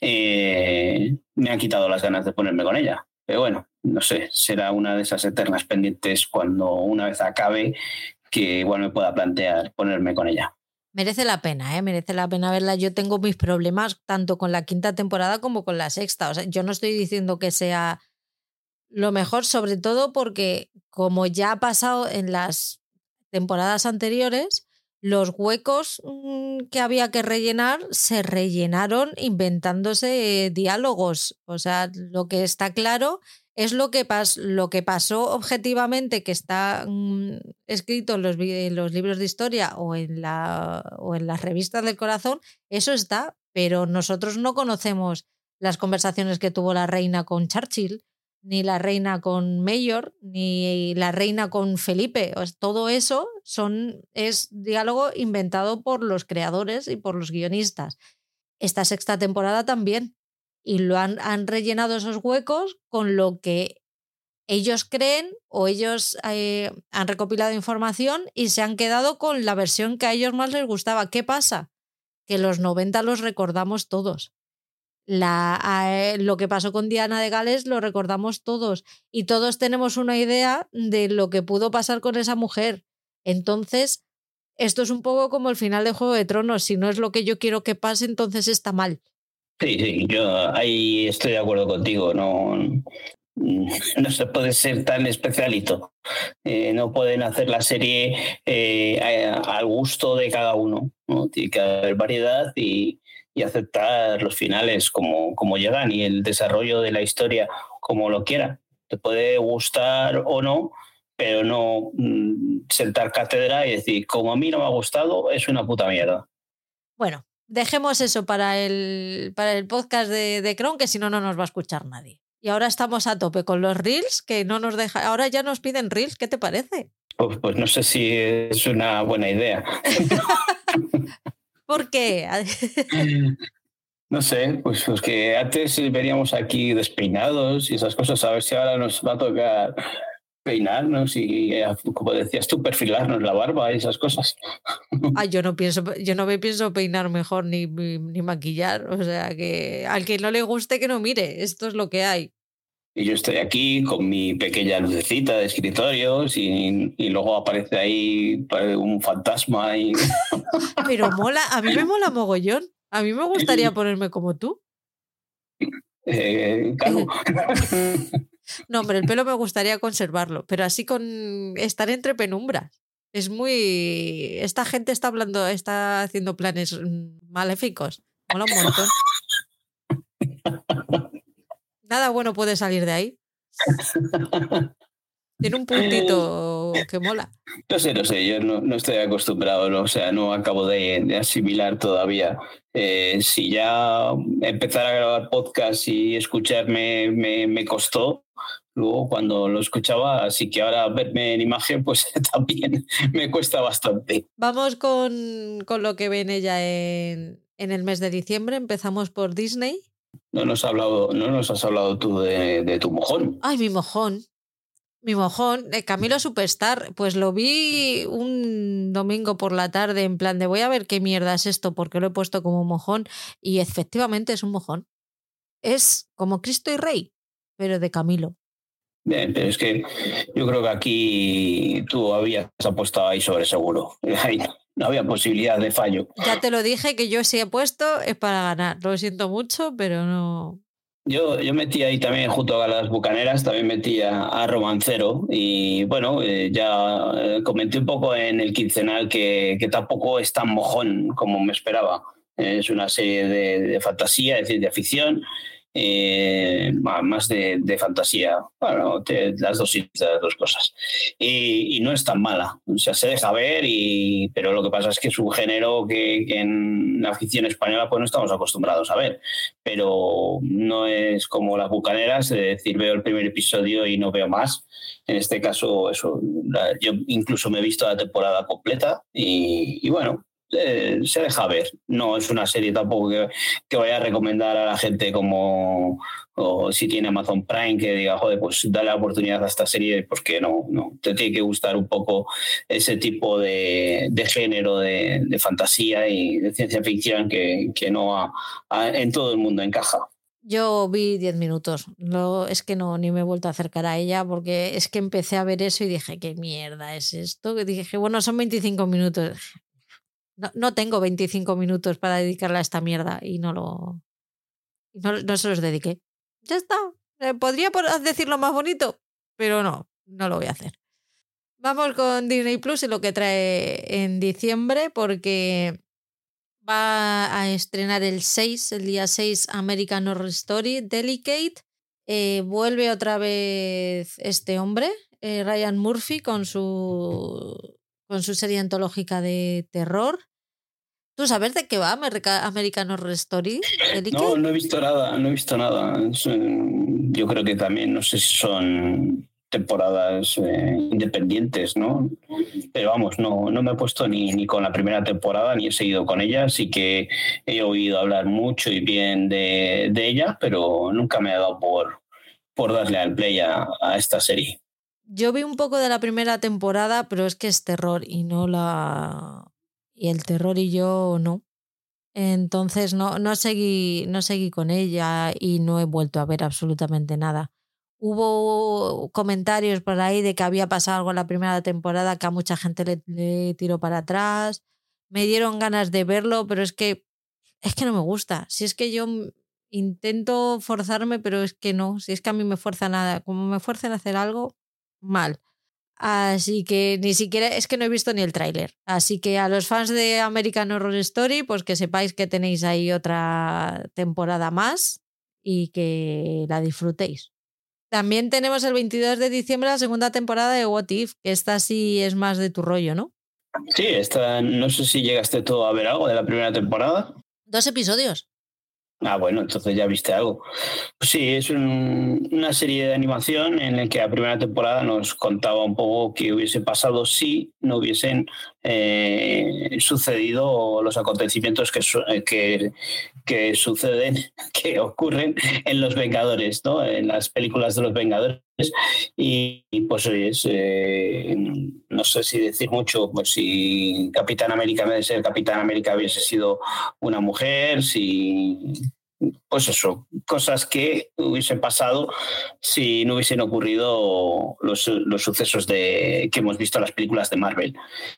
eh, me han quitado las ganas de ponerme con ella. Pero bueno, no sé, será una de esas eternas pendientes cuando una vez acabe que igual me pueda plantear ponerme con ella. Merece la pena, ¿eh? merece la pena verla. Yo tengo mis problemas tanto con la quinta temporada como con la sexta. O sea, yo no estoy diciendo que sea lo mejor, sobre todo porque como ya ha pasado en las temporadas anteriores, los huecos mm, que había que rellenar se rellenaron inventándose diálogos. O sea, lo que está claro es lo que, lo que pasó objetivamente, que está mm, escrito en los, los, libros de historia o en, la, o en las revistas del corazón, eso está, pero nosotros no conocemos las conversaciones que tuvo la reina con Churchill, ni la reina con Mayor, ni la reina con Felipe. Todo eso son, es diálogo inventado por los creadores y por los guionistas. Esta sexta temporada también y lo han, han rellenado esos huecos con lo que ellos creen o ellos eh, han recopilado información y se han quedado con la versión que a ellos más les gustaba. ¿Qué pasa? Que los 90 los recordamos todos. La, eh, lo que pasó con Diana de Gales lo recordamos todos y todos tenemos una idea de lo que pudo pasar con esa mujer. Entonces, esto es un poco como el final de Juego de Tronos. Si no es lo que yo quiero que pase, entonces está mal. Sí, sí, yo ahí estoy de acuerdo contigo. No, no se puede ser tan especialito. Eh, no pueden hacer la serie eh, al gusto de cada uno. ¿no? Tiene que haber variedad y, y, aceptar los finales como, como llegan y el desarrollo de la historia como lo quiera. Te puede gustar o no, pero no mm, sentar cátedra y decir, como a mí no me ha gustado, es una puta mierda. Bueno, dejemos eso para el, para el podcast de, de Cron, que si no, no nos va a escuchar nadie. Y ahora estamos a tope con los reels, que no nos deja. Ahora ya nos piden reels, ¿qué te parece? Pues, pues no sé si es una buena idea. ¿Por qué? no sé, pues, pues que antes veníamos aquí despeinados y esas cosas, a ver si ahora nos va a tocar peinarnos y, eh, como decías tú, perfilarnos la barba y esas cosas. Ay, yo no pienso, yo no me pienso peinar mejor ni, ni, maquillar. O sea que al que no le guste que no mire. Esto es lo que hay. Y yo estoy aquí con mi pequeña lucecita de escritorios y, y luego aparece ahí un fantasma. Y... Pero mola, a mí me mola mogollón. A mí me gustaría ponerme como tú. Eh, claro. No, hombre, el pelo me gustaría conservarlo, pero así con estar entre penumbras. Es muy. Esta gente está hablando, está haciendo planes mm, maléficos. Mola un montón. Nada bueno puede salir de ahí. Tiene un puntito que mola. No sé, no sé, yo no, estoy acostumbrado, o sea, no acabo de, asimilar todavía. Eh, si ya empezar a grabar podcast y escucharme me, me costó, Luego cuando lo escuchaba, así que ahora verme en imagen, pues también me cuesta bastante. Vamos con, con lo que viene ya en, en, el mes de diciembre. Empezamos por Disney. No nos, ha hablado, no nos has hablado tú de, de tu mojón. Ay, mi mojón. Mi mojón, eh, Camilo Superstar, pues lo vi un domingo por la tarde en plan de voy a ver qué mierda es esto porque lo he puesto como mojón y efectivamente es un mojón. Es como Cristo y Rey, pero de Camilo. Bien, pero es que yo creo que aquí tú habías apostado ahí sobre seguro. Ahí no había posibilidad de fallo. Ya te lo dije que yo sí he puesto es para ganar. Lo siento mucho, pero no. Yo, yo metí ahí también, junto a las bucaneras, también metí a, Romancero. Y bueno, eh, ya eh, comenté un poco en el quincenal que, que tampoco es tan mojón como me esperaba. Es una serie de, de fantasía, es decir, de ficción eh, más de, fantasía. Bueno, las dos, las dos cosas. Y, no es tan mala. O sea, se deja ver, y, pero lo que pasa es que es un género que, en la ficción española pues no estamos acostumbrados a ver. Pero no es como las bucaneras, es decir, veo el primer episodio y no veo más. En este caso, eso, yo incluso me he visto la temporada completa y bueno, eh, se deja ver. No es una serie tampoco que, que, vaya a recomendar a la gente como si tiene Amazon Prime que diga, joder, pues dale la oportunidad a esta serie porque no, no, te tiene que gustar un poco ese tipo de, género de, fantasía y de ciencia ficción que, no en todo el mundo encaja. Yo vi 10 minutos. No, es que no, ni me he vuelto a acercar a ella porque es que empecé a ver eso y dije, ¿qué mierda es esto? Dije, bueno, son 25 minutos. No, tengo 25 minutos para dedicarle a esta mierda y no lo. No, se los dediqué. Ya está. Eh, podría decirlo más bonito, pero no, no lo voy a hacer. Vamos con Disney Plus y lo que trae en diciembre, porque va a estrenar el 6, el día 6, American Horror Story, Delicate. Eh, vuelve otra vez este hombre, eh, Ryan Murphy, con su con su serie antológica de terror. ¿Tú sabes de qué va American Horror Story? No, no he visto nada, no he visto nada. Yo creo que también, no sé si son temporadas eh, independientes, ¿no? Pero vamos, no, no me he puesto ni, ni con la primera temporada, ni he seguido con ella, así que he oído hablar mucho y bien de, de ella, pero nunca me ha dado por, por darle al play a esta serie. Yo vi un poco de la primera temporada, pero es que es terror y no la. Y el terror y yo no. Entonces no, no, seguí, no seguí con ella y no he vuelto a ver absolutamente nada. Hubo comentarios por ahí de que había pasado algo en la primera temporada que a mucha gente le, tiró para atrás. Me dieron ganas de verlo, pero es que es que no me gusta. Si es que yo intento forzarme, pero es que no, si es que a mí me fuerza nada, como me fuercen a hacer algo, mal. Así que ni siquiera, es que no he visto ni el tráiler. Así que a los fans de American Horror Story, pues que sepáis que tenéis ahí otra temporada más y que la disfrutéis. También tenemos el 22 de diciembre la segunda temporada de What If, que esta sí es más de tu rollo, ¿no? Sí, esta, no sé si llegaste todo a ver algo de la primera temporada. Dos episodios. Ah, bueno, entonces ya viste algo. Pues sí, es una serie de animación en la que la primera temporada nos contaba un poco qué hubiese pasado si no hubiesen eh, sucedido los acontecimientos que, que, que, suceden, que ocurren en Los Vengadores, ¿no? En las películas de Los Vengadores. Y, pues es, eh, no sé si decir mucho, pues si Capitán América, en vez de ser Capitán América, hubiese sido una mujer, si pues eso, cosas que hubiesen pasado si no hubiesen ocurrido los, sucesos de, que hemos visto en las películas de Marvel.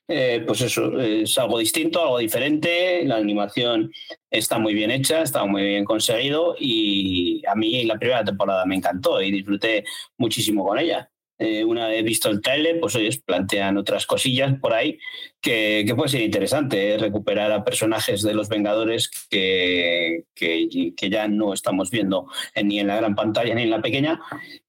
Eh, pues eso, es algo distinto, algo diferente, la animación está muy bien hecha, está muy bien conseguido y a mí la primera temporada me encantó y disfruté muchísimo con ella. Eh, una vez visto el trailer, pues ellos plantean otras cosillas por ahí que, puede ser interesante, ¿eh? recuperar a personajes de los Vengadores que, que, ya no estamos viendo ni en la gran pantalla ni en la pequeña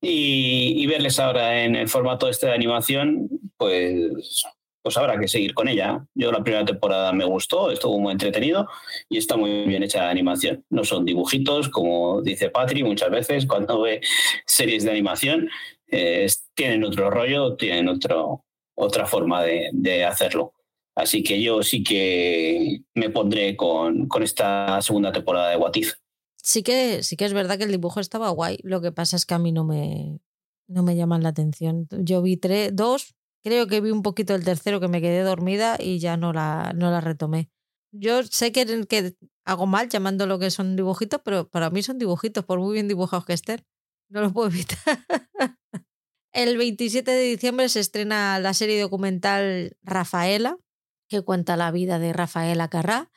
y, verles ahora en el formato este de animación, pues pues habrá que seguir con ella. Yo la primera temporada me gustó, estuvo muy entretenido y está muy bien hecha la animación. No son dibujitos, como dice Patri muchas veces cuando ve series de animación, tienen otro rollo, tienen otro, otra forma de, hacerlo. Así que yo sí que me pondré con, con esta segunda temporada de What Sí que, sí que es verdad que el dibujo estaba guay. Lo que pasa es que a mí no me, no me llaman la atención. Yo vi tres, dos, creo que vi un poquito el tercero que me quedé dormida y ya no la, no la retomé. Yo sé que, que hago mal llamando lo que son dibujitos, pero para mí son dibujitos, por muy bien dibujados que estén. No lo puedo evitar. El 27 de diciembre se estrena la serie documental Rafaela, que cuenta la vida de Rafaela Carrá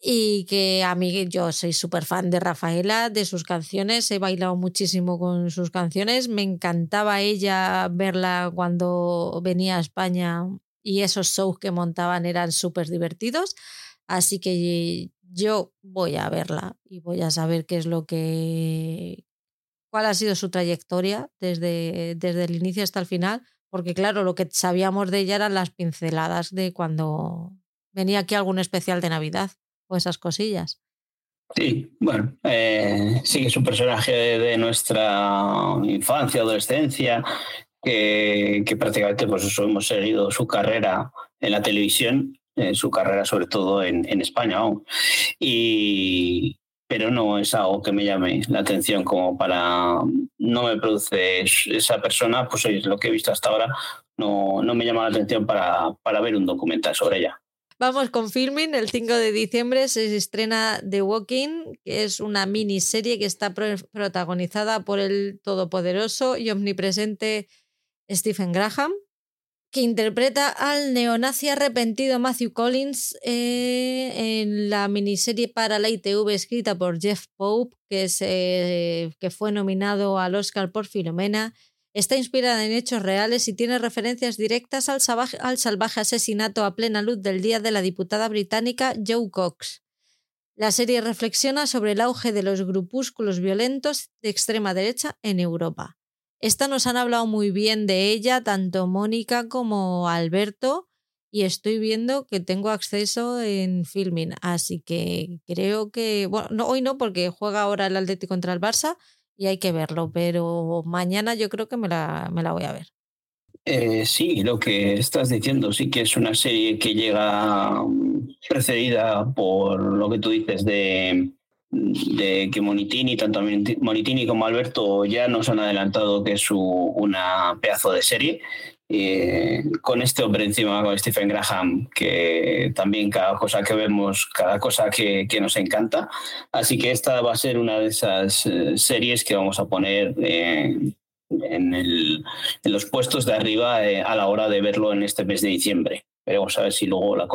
y que a mí yo soy súper fan de Rafaela, de sus canciones, he bailado muchísimo con sus canciones, me encantaba ella verla cuando venía a España y esos shows que montaban eran súper divertidos, así que yo voy a verla y voy a saber qué es lo que, cuál ha sido su trayectoria desde, desde el inicio hasta el final, porque claro, lo que sabíamos de ella eran las pinceladas de cuando venía aquí algún especial de Navidad o esas cosillas. Sí, bueno, eh, sí es un personaje de, nuestra infancia, adolescencia, que, que prácticamente pues eso, hemos seguido su carrera en la televisión, eh, su carrera sobre todo en, en España aún. Y, pero no es algo que me llame la atención como para, no me produce esa persona, pues es lo que he visto hasta ahora, no, no me llama la atención para, para ver un documental sobre ella. Vamos con filming. El 5 de diciembre se estrena The Walking, que es una miniserie que está protagonizada por el todopoderoso y omnipresente Stephen Graham que interpreta al neonazi arrepentido Matthew Collins eh, en la miniserie para la ITV escrita por Jeff Pope, que, eh, que fue nominado al Oscar por Filomena. Está inspirada en hechos reales y tiene referencias directas al salvaje, al salvaje asesinato a plena luz del día de la diputada británica Joe Cox. La serie reflexiona sobre el auge de los grupúsculos violentos de extrema derecha en Europa. Esta nos han hablado muy bien de ella, tanto Mónica como Alberto, y estoy viendo que tengo acceso en filming, así que creo que, bueno, no, hoy no, porque juega ahora el Atlético contra el Barça y hay que verlo, pero mañana yo creo que me la, me la voy a ver. Eh, sí, lo que estás diciendo, sí que es una serie que llega precedida por lo que tú dices de de que Monitini, tanto Monitini como Alberto ya nos han adelantado que es una pedazo de serie. Eh, con este hombre encima, con Stephen Graham, que también cada cosa que vemos, cada cosa que, que nos encanta. Así que esta va a ser una de esas eh, series que vamos a poner en, el, en, los puestos de arriba eh, a la hora de verlo en este mes de diciembre. Veremos a ver si luego la,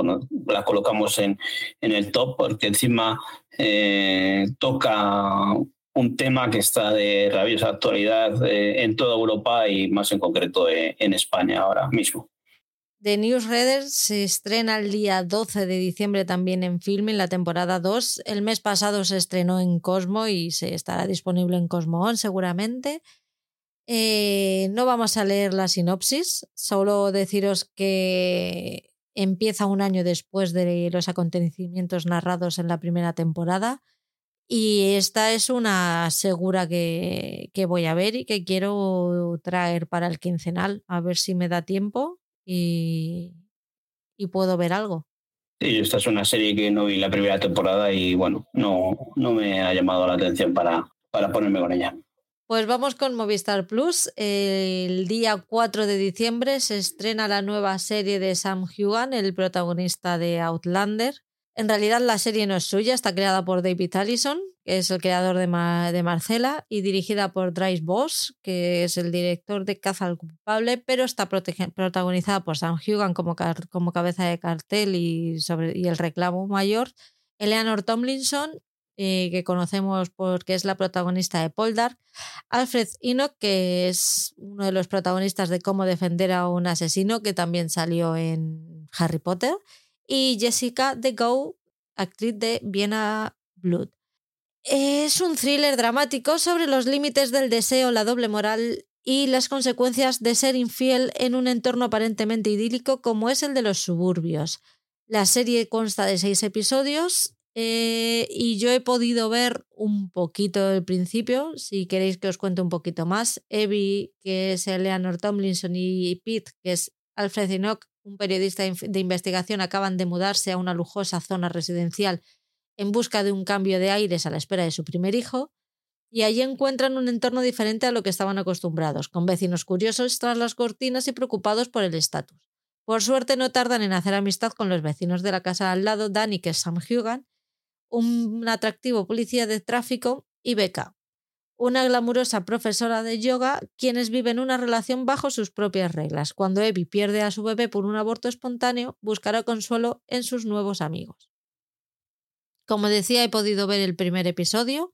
colocamos en, en, el top, porque encima eh, toca un tema que está de rabiosa actualidad eh, en toda Europa y más en concreto eh, en España ahora mismo. The Newsreader se estrena el día 12 de diciembre también en Filming, la temporada 2. El mes pasado se estrenó en Cosmo y se estará disponible en Cosmo On seguramente. Eh, no vamos a leer la sinopsis, solo deciros que empieza un año después de los acontecimientos narrados en la primera temporada. Y esta es una segura que, que, voy a ver y que quiero traer para el quincenal, a ver si me da tiempo y, y puedo ver algo. Sí, esta es una serie que no vi la primera temporada y bueno, no, no me ha llamado la atención para, para ponerme con ella. Pues vamos con Movistar Plus. El día 4 de diciembre se estrena la nueva serie de Sam Heughan, el protagonista de Outlander. En realidad la serie no es suya, está creada por David Allison, que es el creador de, Marcela, y dirigida por Dries Boss, que es el director de Caza al culpable, pero está protagonizada por Sam Heughan como, como cabeza de cartel y, sobre y el reclamo mayor, Eleanor Tomlinson eh, que conocemos porque es la protagonista de Poldark, Alfred Enoch, que es uno de los protagonistas de Cómo defender a un asesino, que también salió en Harry Potter, y Jessica de Go, actriz de Viena Blood. Es un thriller dramático sobre los límites del deseo, la doble moral y las consecuencias de ser infiel en un entorno aparentemente idílico como es el de los suburbios. La serie consta de seis episodios eh, y yo he podido ver un poquito del principio, si queréis que os cuente un poquito más. Evie, que es Eleanor Tomlinson, y Pete, que es Alfred Enoch, un periodista de investigación, acaban de mudarse a una lujosa zona residencial en busca de un cambio de aires a la espera de su primer hijo, y allí encuentran un entorno diferente a lo que estaban acostumbrados, con vecinos curiosos tras las cortinas y preocupados por el estatus. Por suerte no tardan en hacer amistad con los vecinos de la casa al lado, Danny, que es Sam Hugan, un atractivo policía de tráfico y Becca, una glamurosa profesora de yoga, quienes viven una relación bajo sus propias reglas. Cuando Evie pierde a su bebé por un aborto espontáneo, buscará consuelo en sus nuevos amigos. Como decía, he podido ver el primer episodio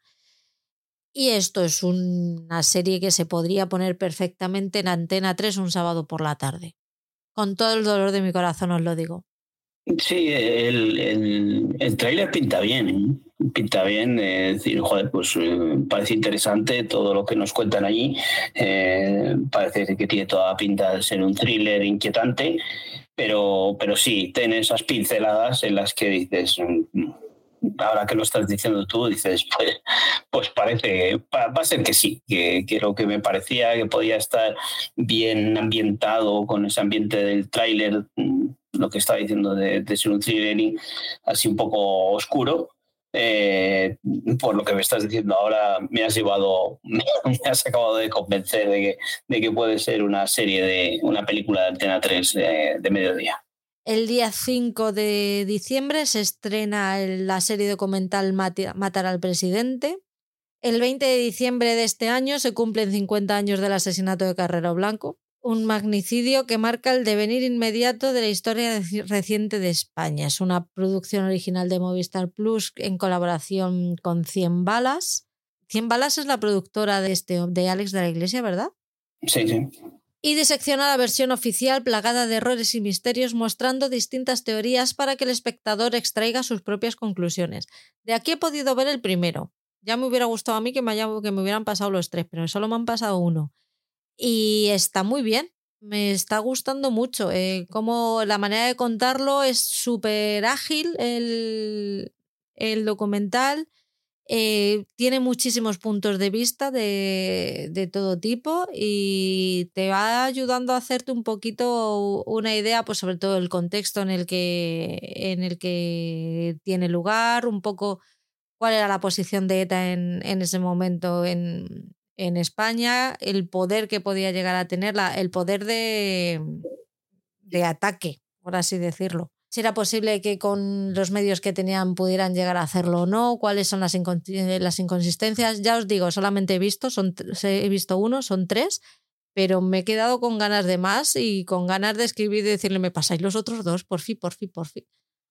y esto es una serie que se podría poner perfectamente en Antena 3 un sábado por la tarde. Con todo el dolor de mi corazón os lo digo. Sí, el, el, el tráiler pinta bien, ¿eh? pinta bien, es decir, joder, pues eh, parece interesante todo lo que nos cuentan allí, eh, parece que tiene toda pinta de ser un thriller inquietante, pero, pero sí, tiene esas pinceladas en las que dices, mm, ahora que lo estás diciendo tú, dices, pues, pues parece, va a ser que sí, que, que, lo que me parecía que podía estar bien ambientado con ese ambiente del tráiler mm, lo que estaba diciendo de, ser un thriller así un poco oscuro. Eh, por lo que me estás diciendo ahora, me has llevado, me has acabado de convencer de que, de puede ser una serie de una película de Antena 3 de, mediodía. El día 5 de diciembre se estrena la serie documental Matar al presidente. El 20 de diciembre de este año se cumplen 50 años del asesinato de Carrero Blanco un magnicidio que marca el devenir inmediato de la historia reciente de España. Es una producción original de Movistar Plus en colaboración con Cien Balas. Cien Balas es la productora de, este, de Alex de la Iglesia, ¿verdad? Sí, sí. Y disecciona la versión oficial plagada de errores y misterios mostrando distintas teorías para que el espectador extraiga sus propias conclusiones. De aquí he podido ver el primero. Ya me hubiera gustado a mí que me, que me hubieran pasado los tres, pero solo me han pasado uno y está muy bien. Me está gustando mucho. Eh, como la manera de contarlo es súper ágil el, el documental. Eh, tiene muchísimos puntos de vista de, de, todo tipo y te va ayudando a hacerte un poquito una idea, pues sobre todo el contexto en el que, en el que tiene lugar, un poco cuál era la posición de ETA en, en ese momento en, en España, el poder que podía llegar a tener, el poder de, de ataque, por así decirlo. Si era posible que con los medios que tenían pudieran llegar a hacerlo o no, cuáles son las, las inconsistencias. Ya os digo, solamente he visto, son, he visto uno, son tres, pero me he quedado con ganas de más y con ganas de escribir y decirle, me pasáis los otros dos, por fin, por fin, por fin.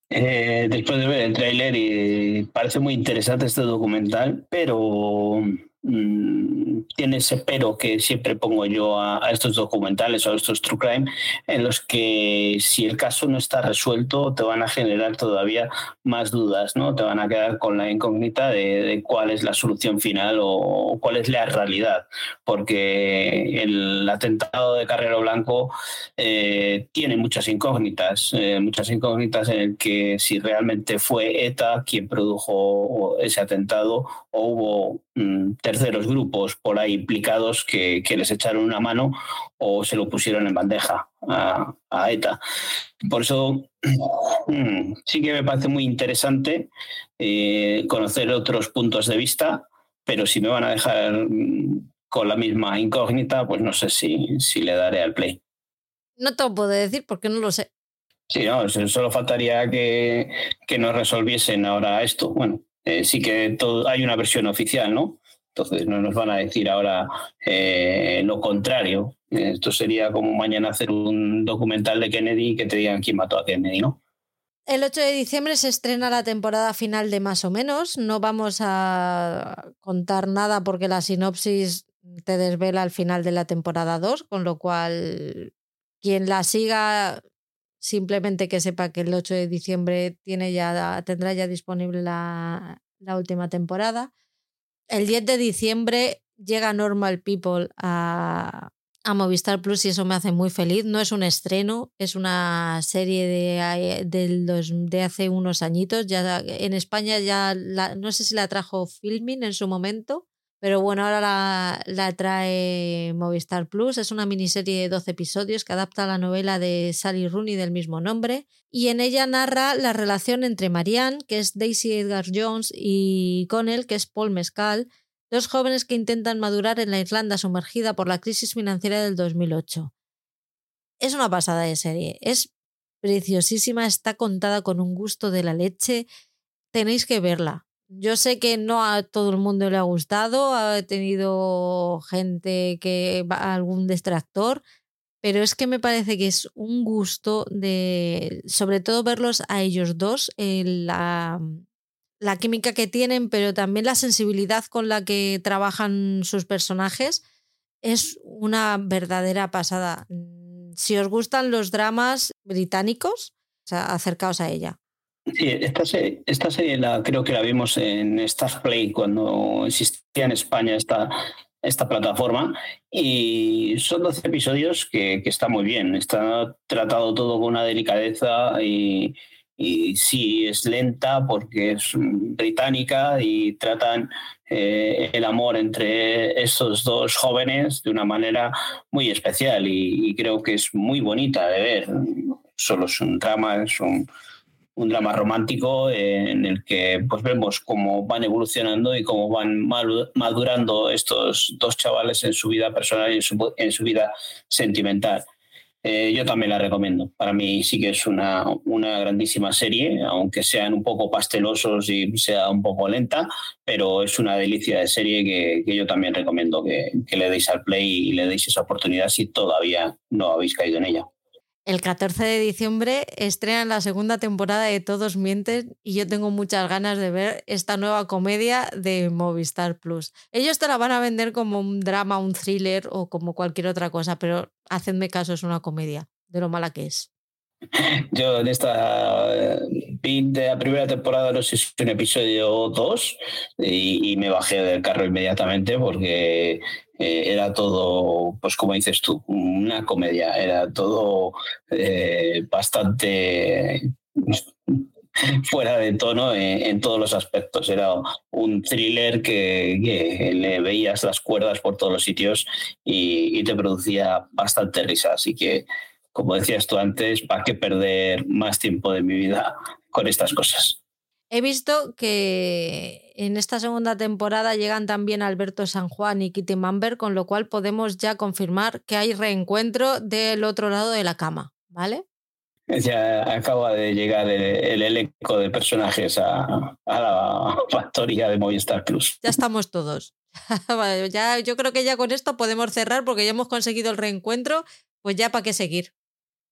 Eh, después de ver el tráiler, parece muy interesante este documental, pero Mm, tiene ese pero que siempre pongo yo a, estos documentales o a estos true crime, en los que si el caso no está resuelto te van a generar todavía más dudas, ¿no? Te van a quedar con la incógnita de, cuál es la solución final o, cuál es la realidad, porque el atentado de Carrero Blanco eh, tiene muchas incógnitas, eh, muchas incógnitas en el que si realmente fue ETA quien produjo ese atentado o hubo mm, grupos por ahí implicados que, les echaron una mano o se lo pusieron en bandeja a, ETA. Por eso sí que me parece muy interesante eh, conocer otros puntos de vista, pero si me van a dejar con la misma incógnita, pues no sé si, si le daré al play. No te lo puedo decir porque no lo sé. Sí, no, solo faltaría que, que nos resolviesen ahora esto. Bueno, eh, sí que todo, hay una versión oficial, ¿no? Entonces no nos van a decir ahora eh, lo contrario. Esto sería como mañana hacer un documental de Kennedy y que te digan quién mató a Kennedy, ¿no? El 8 de diciembre se estrena la temporada final de Más o menos. No vamos a contar nada porque la sinopsis te desvela al final de la temporada 2, con lo cual quien la siga simplemente que sepa que el 8 de diciembre tiene ya, tendrá ya disponible la, la última temporada. El 10 de diciembre llega Normal People a, a, Movistar Plus y eso me hace muy feliz. No es un estreno, es una serie de, de hace unos añitos. Ya, en España ya, no sé si la trajo Filming en su momento, pero bueno, ahora la, trae Movistar Plus. Es una miniserie de 12 episodios que adapta a la novela de Sally Rooney del mismo nombre. Y en ella narra la relación entre Marianne, que es Daisy Edgar Jones, y Connell, que es Paul Mescal, dos jóvenes que intentan madurar en la Irlanda sumergida por la crisis financiera del 2008. Es una pasada de serie. Es preciosísima, está contada con un gusto de la leche. Tenéis que verla yo sé que no a todo el mundo le ha gustado, ha tenido gente que algún distractor, pero es que me parece que es un gusto de, sobre todo verlos a ellos dos, la, la química que tienen, pero también la sensibilidad con la que trabajan sus personajes, es una verdadera pasada. Si os gustan los dramas británicos, acercaos a ella. Sí, esta serie, esta serie la, creo que la vimos en Star Play cuando existía en España esta, esta plataforma y son 12 episodios que, que está muy bien. Está tratado todo con una delicadeza y, y sí es lenta porque es británica y tratan eh, el amor entre estos dos jóvenes de una manera muy especial y, y, creo que es muy bonita de ver. Solo es un drama, es un un drama romántico en el que pues vemos cómo van evolucionando y cómo van madurando estos dos chavales en su vida personal y en su, vida sentimental. Eh, yo también la recomiendo. Para mí sí que es una, una grandísima serie, aunque sean un poco pastelosos y sea un poco lenta, pero es una delicia de serie que, que yo también recomiendo que, que le deis al play y le deis esa oportunidad si todavía no habéis caído en ella. El 14 de diciembre estrenan la segunda temporada de Todos Mienten y yo tengo muchas ganas de ver esta nueva comedia de Movistar Plus. Ellos te la van a vender como un drama, un thriller o como cualquier otra cosa, pero hacedme caso, es una comedia, de lo mala que es. Yo en esta pin de la primera temporada no sé si un episodio 2 y, y, me bajé del carro inmediatamente porque eh, era todo, pues como dices tú, una comedia, era todo eh, bastante fuera de tono en, todos los aspectos. Era un thriller que, le veías las cuerdas por todos los sitios y, y, te producía bastante risa. Así que, como decías tú antes, ¿para qué perder más tiempo de mi vida con estas cosas? He visto que en esta segunda temporada llegan también Alberto San Juan y Kitty Mamber, con lo cual podemos ya confirmar que hay reencuentro del otro lado de la cama, ¿vale? Ya acaba de llegar el, elenco de personajes a, la factoría de Movistar Plus. Ya estamos todos. ya, yo creo que ya con esto podemos cerrar porque ya hemos conseguido el reencuentro, pues ya para qué seguir.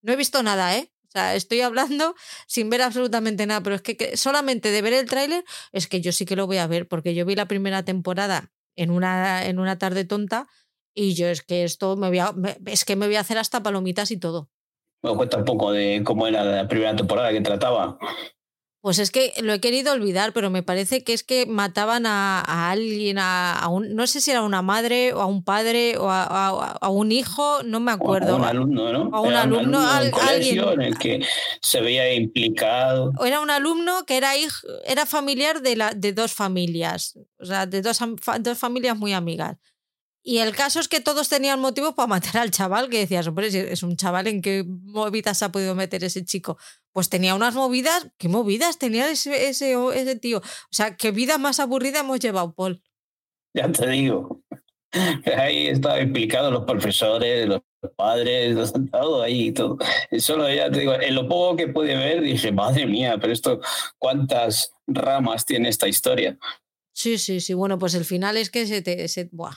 No he visto nada, ¿eh? O sea, estoy hablando sin ver absolutamente nada, pero es que, solamente de ver el tráiler es que yo sí que lo voy a ver porque yo vi la primera temporada en una, en una tarde tonta y yo es que esto me voy a, es que me voy a hacer hasta palomitas y todo. Me cuenta un poco de cómo era la primera temporada que trataba. Pues es que lo he querido olvidar, pero me parece que es que mataban a, alguien, a, un, no sé si era una madre o a un padre o a, un hijo, no me acuerdo. A un alumno, ¿no? A un alumno, alguien. en el que se veía implicado. Era un alumno que era, hijo, era familiar de, la, de dos familias, o sea, de dos, dos familias muy amigas. Y el caso es que todos tenían motivos para matar al chaval, que decías, hombre, es un chaval, ¿en qué movidas ha podido meter ese chico? Pues tenía unas movidas, ¿qué movidas tenía ese, ese, ese tío? O sea, ¿qué vida más aburrida hemos llevado, Paul? Ya te digo. Ahí estaba implicado los profesores, los padres, todo ahí, todo. Solo ya te digo, en lo poco que pude ver, dije, madre mía, pero esto, ¿cuántas ramas tiene esta historia? Sí, sí, sí. Bueno, pues el final es que se te. Se, buah,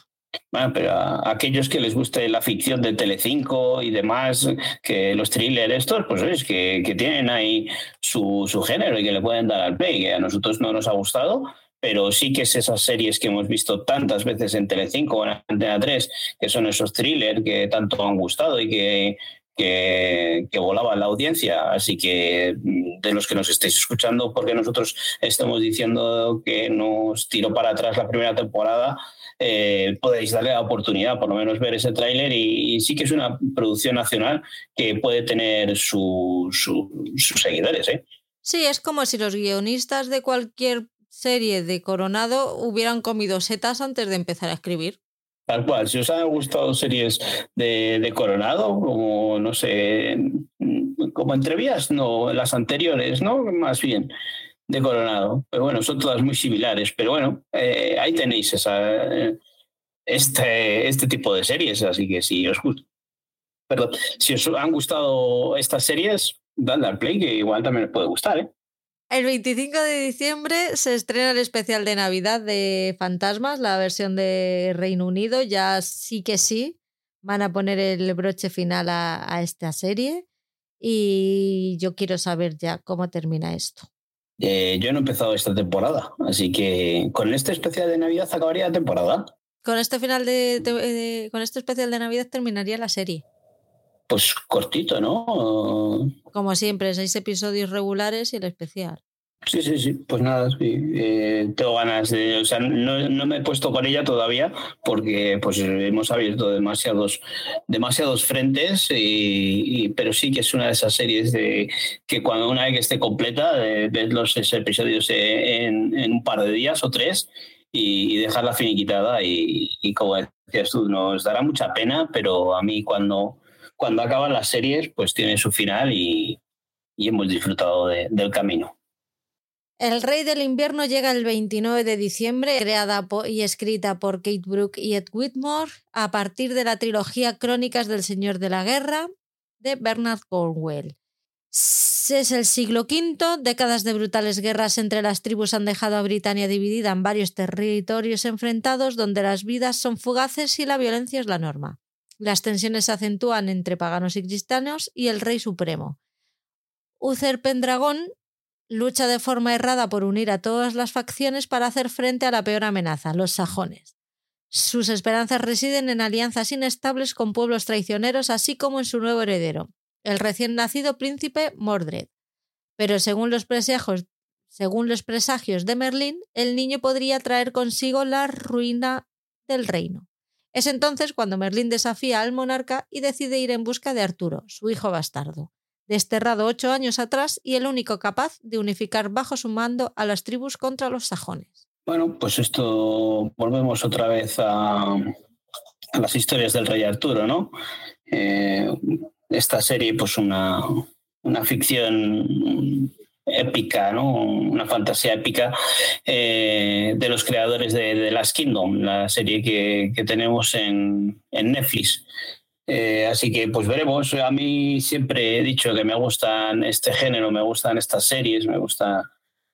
bueno, pero a aquellos que les guste la ficción de Telecinco y demás, que los thrillers estos, pues es que, que tienen ahí su, su, género y que le pueden dar al play, que a nosotros no nos ha gustado, pero sí que es esas series que hemos visto tantas veces en Telecinco o en Antena 3, que son esos thrillers que tanto han gustado y que, que, que la audiencia. Así que mm, de los que nos estéis escuchando, porque nosotros estamos diciendo que nos tiró para atrás la primera temporada, eh, podéis darle la oportunidad, por lo menos ver ese tráiler y, sí que es una producción nacional que puede tener sus seguidores. ¿eh? Sí, es como si los guionistas de cualquier serie de Coronado hubieran comido setas antes de empezar a escribir. Tal cual, si os han gustado series de, de Coronado, como no sé, como entrevías, no, las anteriores, ¿no? Más bien de Coronado. Pero bueno, son todas muy similares. Pero bueno, eh, ahí tenéis esa, este, este tipo de series. Así que si os, perdón, si os han gustado estas series, dadle al play, que igual también os puede gustar. ¿eh? El 25 de diciembre se estrena el especial de Navidad de Fantasmas, la versión de Reino Unido. Ya sí que sí, van a poner el broche final a esta serie. Y yo quiero saber ya cómo termina esto. Eh, yo no he empezado esta temporada, así que con este especial de Navidad acabaría la temporada. Con este final de, con este especial de Navidad terminaría la serie. Pues cortito, ¿no? Como siempre, seis episodios regulares y el especial. Sí, sí, sí. Pues nada, eh, tengo ganas de. O sea, no, me he puesto con ella todavía porque pues hemos abierto demasiados, demasiados frentes, y, pero sí que es una de esas series de que cuando una vez que esté completa, ves los episodios en, un par de días o tres y, dejarla finiquitada. Y, y como decías tú, nos dará mucha pena, pero a mí cuando, cuando acaban las series, pues tiene su final y, hemos disfrutado del camino. El Rey del Invierno llega el 29 de diciembre, creada y escrita por Kate Brooke y Ed Whitmore, a partir de la trilogía Crónicas del Señor de la Guerra de Bernard Cornwell. Es el siglo V, décadas de brutales guerras entre las tribus han dejado a Britania dividida en varios territorios enfrentados donde las vidas son fugaces y la violencia es la norma. Las tensiones se acentúan entre paganos y cristianos y el rey supremo. Uther Pendragon lucha de forma errada por unir a todas las facciones para hacer frente a la peor amenaza, los sajones. Sus esperanzas residen en alianzas inestables con pueblos traicioneros, así como en su nuevo heredero, el recién nacido príncipe Mordred. Pero según los presagios, según los presagios de Merlín, el niño podría traer consigo la ruina del reino. Es entonces cuando Merlín desafía al monarca y decide ir en busca de Arturo, su hijo bastardo desterrado ocho años atrás y el único capaz de unificar bajo su mando a las tribus contra los sajones. Bueno, pues esto volvemos otra vez a, las historias del rey Arturo, ¿no? Eh, esta serie, pues una, una ficción épica, ¿no? Una fantasía épica eh, de los creadores de, The Last Kingdom, la serie que, tenemos en, en Netflix. Eh, así que pues veremos. A mí siempre he dicho que me gustan este género, me gustan estas series, me gusta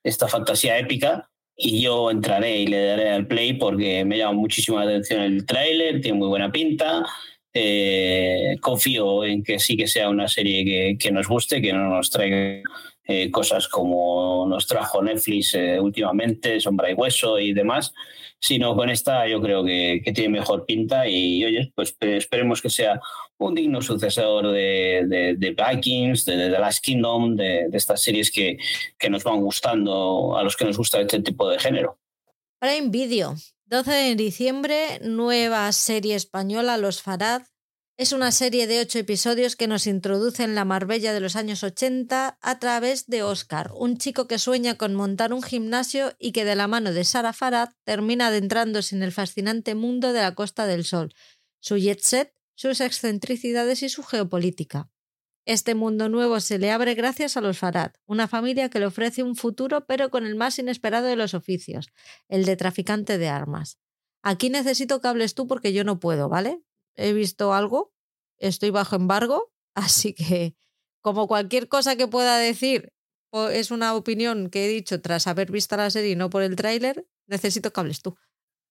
esta fantasía épica y yo entraré y le daré al play porque me llama muchísimo la atención el tráiler, tiene muy buena pinta. Eh, confío en que sí que sea una serie que, que nos guste, que no nos traiga eh, cosas como nos trajo Netflix eh, últimamente, Sombra y Hueso y demás, sino con esta yo creo que, que, tiene mejor pinta y oye, pues esperemos que sea un digno sucesor de, de, Vikings, de, The Last Kingdom, de, de estas series que, que, nos van gustando a los que nos gusta este tipo de género. Prime Video, 12 de diciembre, nueva serie española, Los Farad. Es una serie de ocho episodios que nos introduce en la Marbella de los años 80 a través de Oscar, un chico que sueña con montar un gimnasio y que de la mano de Sara Farad termina adentrándose en el fascinante mundo de la Costa del Sol, su jet set, sus excentricidades y su geopolítica. Este mundo nuevo se le abre gracias a los Farad, una familia que le ofrece un futuro pero con el más inesperado de los oficios, el de traficante de armas. Aquí necesito que hables tú porque yo no puedo, ¿vale? He visto algo, estoy bajo embargo, así que como cualquier cosa que pueda decir es una opinión que he dicho tras haber visto la serie y no por el tráiler, necesito que hables tú.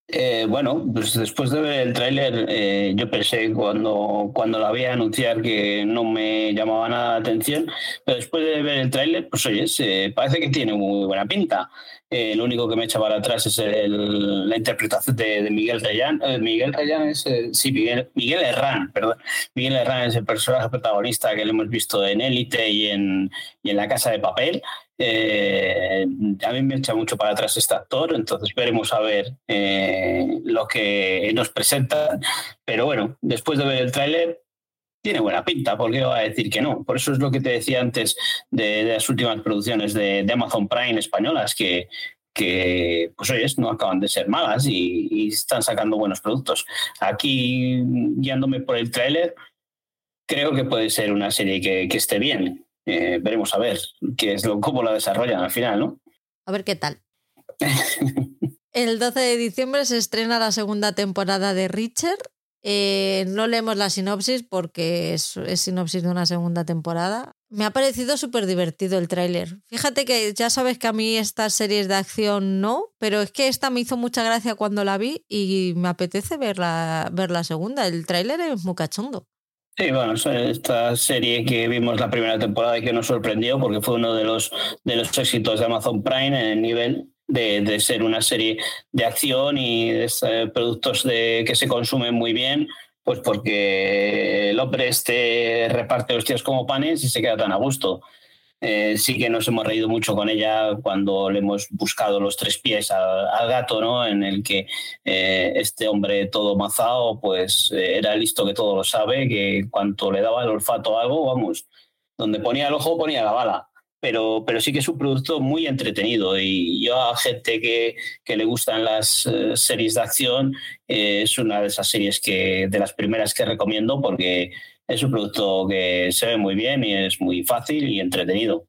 Eh, bueno, pues después de ver el tráiler, eh, yo pensé cuando, cuando la vi anunciar que no me llamaba nada la atención, pero después de ver el tráiler, pues oye, se, parece que tiene muy buena pinta. Eh, lo único que me echa para atrás es el, la interpretación de, Miguel Reyán. Eh, Miguel Reyán es, eh, sí, Miguel, Miguel Herrán, perdón. Miguel Herrán es el personaje protagonista que le hemos visto en Élite y en, y en La Casa de Papel. Eh, a mí me echa mucho para atrás este actor, entonces veremos a ver eh, lo que nos presenta. Pero bueno, después de ver el tráiler, tiene buena pinta, ¿por qué va a decir que no? Por eso es lo que te decía antes de, las últimas producciones de, Amazon Prime españolas, que, pues oyes, no acaban de ser malas y, están sacando buenos productos. Aquí, guiándome por el tráiler, creo que puede ser una serie que, que esté bien. Eh, veremos a ver qué es lo, cómo la desarrollan al final, ¿no? A ver qué tal. El 12 de diciembre se estrena la segunda temporada de Richard. Eh, no leemos la sinopsis porque es, sinopsis de una segunda temporada. Me ha parecido súper divertido el tráiler. Fíjate que ya sabes que a mí estas series de acción no, pero es que esta me hizo mucha gracia cuando la vi y me apetece ver la, ver la segunda. El tráiler es muy cachondo. Sí, bueno, esta serie que vimos la primera temporada y que nos sorprendió porque fue uno de los, de los éxitos de Amazon Prime en el nivel de, ser una serie de acción y de productos de, que se consumen muy bien, pues porque el hombre este reparte hostias como panes y se queda tan a gusto. Eh, sí que nos hemos reído mucho con ella cuando le hemos buscado los tres pies al, gato, ¿no? En el que eh, este hombre todo mazado, pues eh, era listo que todo lo sabe, que cuanto le daba el olfato a algo, vamos, donde ponía el ojo ponía la bala. Pero, pero sí que es un producto muy entretenido y yo a gente que, que le gustan las uh, series de acción es una de esas series que de las primeras que recomiendo porque es un producto que se ve muy bien y es muy fácil y entretenido.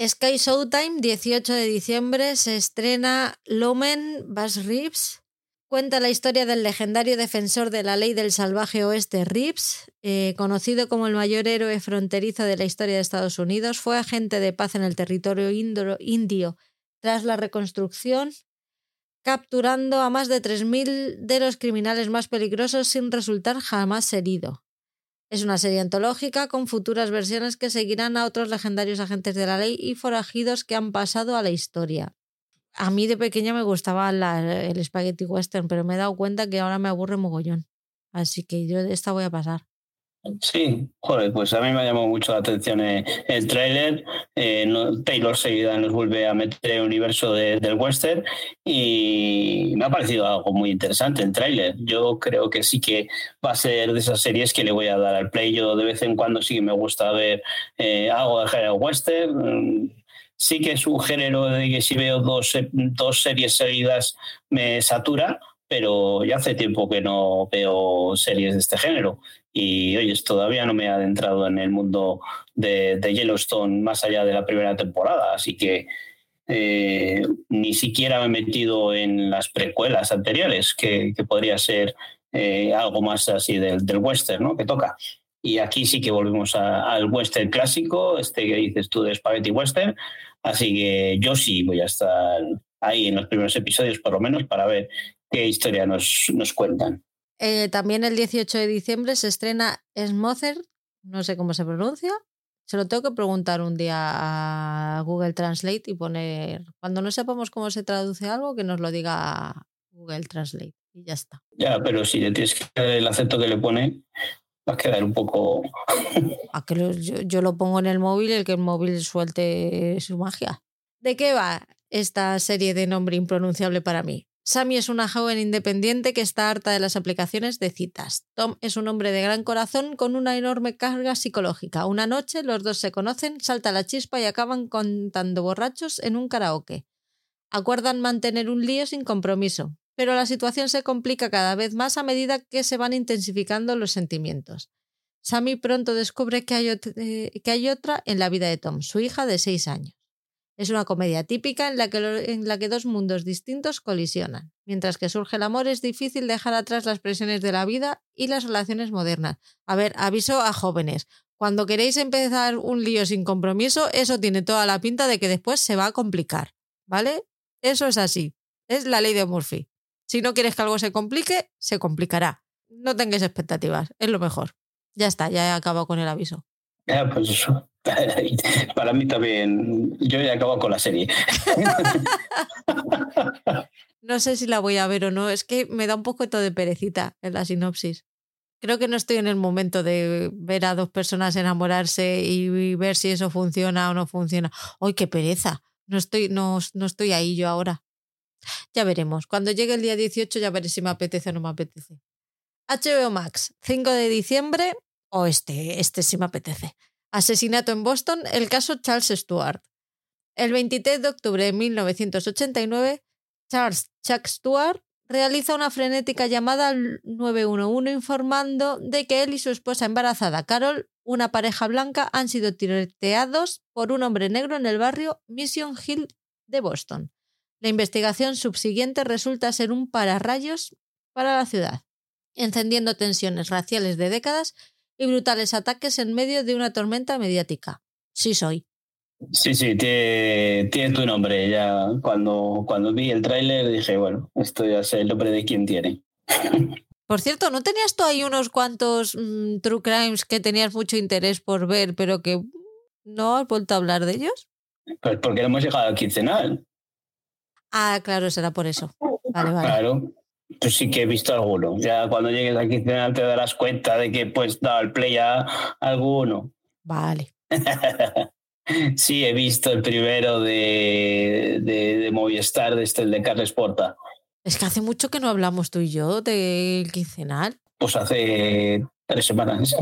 Sky Showtime, 18 de diciembre, se estrena Lomen Bass Reeves. Cuenta la historia del legendario defensor de la ley del salvaje oeste Reeves, eh, conocido como el mayor héroe fronterizo de la historia de Estados Unidos. Fue agente de paz en el territorio indio, tras la reconstrucción, capturando a más de 3.000 de los criminales más peligrosos sin resultar jamás herido. Es una serie antológica con futuras versiones que seguirán a otros legendarios agentes de la ley y forajidos que han pasado a la historia. A mí de pequeña me gustaba la, el spaghetti western, pero me he dado cuenta que ahora me aburre mogollón. Así que yo de esta voy a pasar. Sí, joder, pues a mí me ha llamado mucho la atención el, el tráiler. Eh, no, Taylor seguida nos vuelve a meter el universo de, del western y me ha parecido algo muy interesante el tráiler. Yo creo que sí que va a ser de esas series que le voy a dar al play. Yo de vez en cuando sí que me gusta ver eh, algo de género western. Sí que es un género de que si veo dos, dos series seguidas me satura, pero ya hace tiempo que no veo series de este género y oye, todavía no me he adentrado en el mundo de, de Yellowstone más allá de la primera temporada, así que eh, ni siquiera me he metido en las precuelas anteriores, que, que podría ser eh, algo más así del, del western, ¿no? Que toca. Y aquí sí que volvemos al western clásico, este que dices tú de Spaghetti Western. Así que yo sí voy a estar ahí en los primeros episodios, por lo menos, para ver qué historia nos, nos cuentan. Eh, también el 18 de diciembre se estrena Smother, no sé cómo se pronuncia. Se lo tengo que preguntar un día a Google Translate y poner, cuando no sepamos cómo se traduce algo, que nos lo diga Google Translate y ya está. Ya, pero si le tienes que el acento que le pone, va a quedar un poco... Que yo, lo pongo en el móvil y el que el móvil suelte su magia. ¿De qué va esta serie de nombre impronunciable para mí? Sammy es una joven independiente que está harta de las aplicaciones de citas. Tom es un hombre de gran corazón con una enorme carga psicológica. Una noche los dos se conocen, salta la chispa y acaban contando borrachos en un karaoke. Acuerdan mantener un lío sin compromiso, pero la situación se complica cada vez más a medida que se van intensificando los sentimientos. Sammy pronto descubre que hay, eh, otra en la vida de Tom, su hija de seis años. Es una comedia típica en la, que, en la que dos mundos distintos colisionan. Mientras que surge el amor, es difícil dejar atrás las presiones de la vida y las relaciones modernas. A ver, aviso a jóvenes. Cuando queréis empezar un lío sin compromiso, eso tiene toda la pinta de que después se va a complicar. ¿Vale? Eso es así. Es la ley de Murphy. Si no quieres que algo se complique, se complicará. No tengáis expectativas. Es lo mejor. Ya está, ya he acabado con el aviso. Ya, pues eso. Para mí también, yo ya he acabado con la serie. No sé si la voy a ver o no, es que me da un poco de perecita en la sinopsis. Creo que no estoy en el momento de ver a dos personas enamorarse y ver si eso funciona o no funciona. ¡Ay, qué pereza! No estoy, no, no estoy ahí yo ahora. Ya veremos. Cuando llegue el día 18 ya veré si me apetece o no me apetece. HBO Max, 5 de diciembre, o este, este sí me apetece. Asesinato en Boston, el caso Charles Stuart. El 23 de octubre de 1989, Charles Chuck Stewart realiza una frenética llamada al 911 informando de que él y su esposa embarazada, Carol, una pareja blanca, han sido tiroteados por un hombre negro en el barrio Mission Hill de Boston. La investigación subsiguiente resulta ser un pararrayos para la ciudad, encendiendo tensiones raciales de décadas y brutales ataques en medio de una tormenta mediática. Sí soy. Sí, sí, tiene, tu nombre. Ya cuando, cuando vi el tráiler dije, bueno, esto ya sé el nombre de quién tiene. Por cierto, ¿no tenías tú ahí unos cuantos mm, True Crimes que tenías mucho interés por ver, pero que no has vuelto a hablar de ellos? Pues porque no hemos llegado al quincenal. Ah, claro, será por eso. Vale, vale. Claro. Pues sí que he visto alguno. Ya cuando llegues al quincenal te darás cuenta de que pues dado el play a alguno. Vale. sí, he visto el primero de, de, Movistar, de este, el de Carles Porta. Es que hace mucho que no hablamos tú y yo del quincenal. Pues hace tres semanas.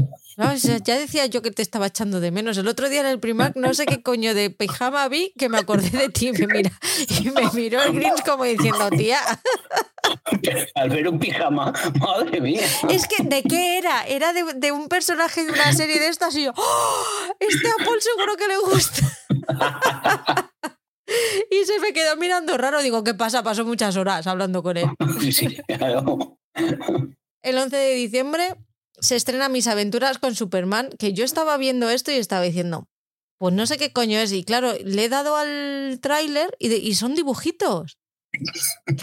ya decía yo que te estaba echando de menos. El otro día en el Primark no sé qué coño de pijama vi que me acordé de ti me mira, y me miró el Grinch como diciendo, tía. Al ver un pijama, madre mía. Es que, ¿de qué era? Era de, un personaje de una serie de estas y yo, ¡Oh! este a Paul seguro que le gusta. y se me quedó mirando raro. Digo, ¿qué pasa? Pasó muchas horas hablando con él. Sí, claro. El 11 de diciembre se estrena Mis aventuras con Superman, que yo estaba viendo esto y estaba diciendo, pues no sé qué coño es. Y claro, le he dado al tráiler y, y son dibujitos.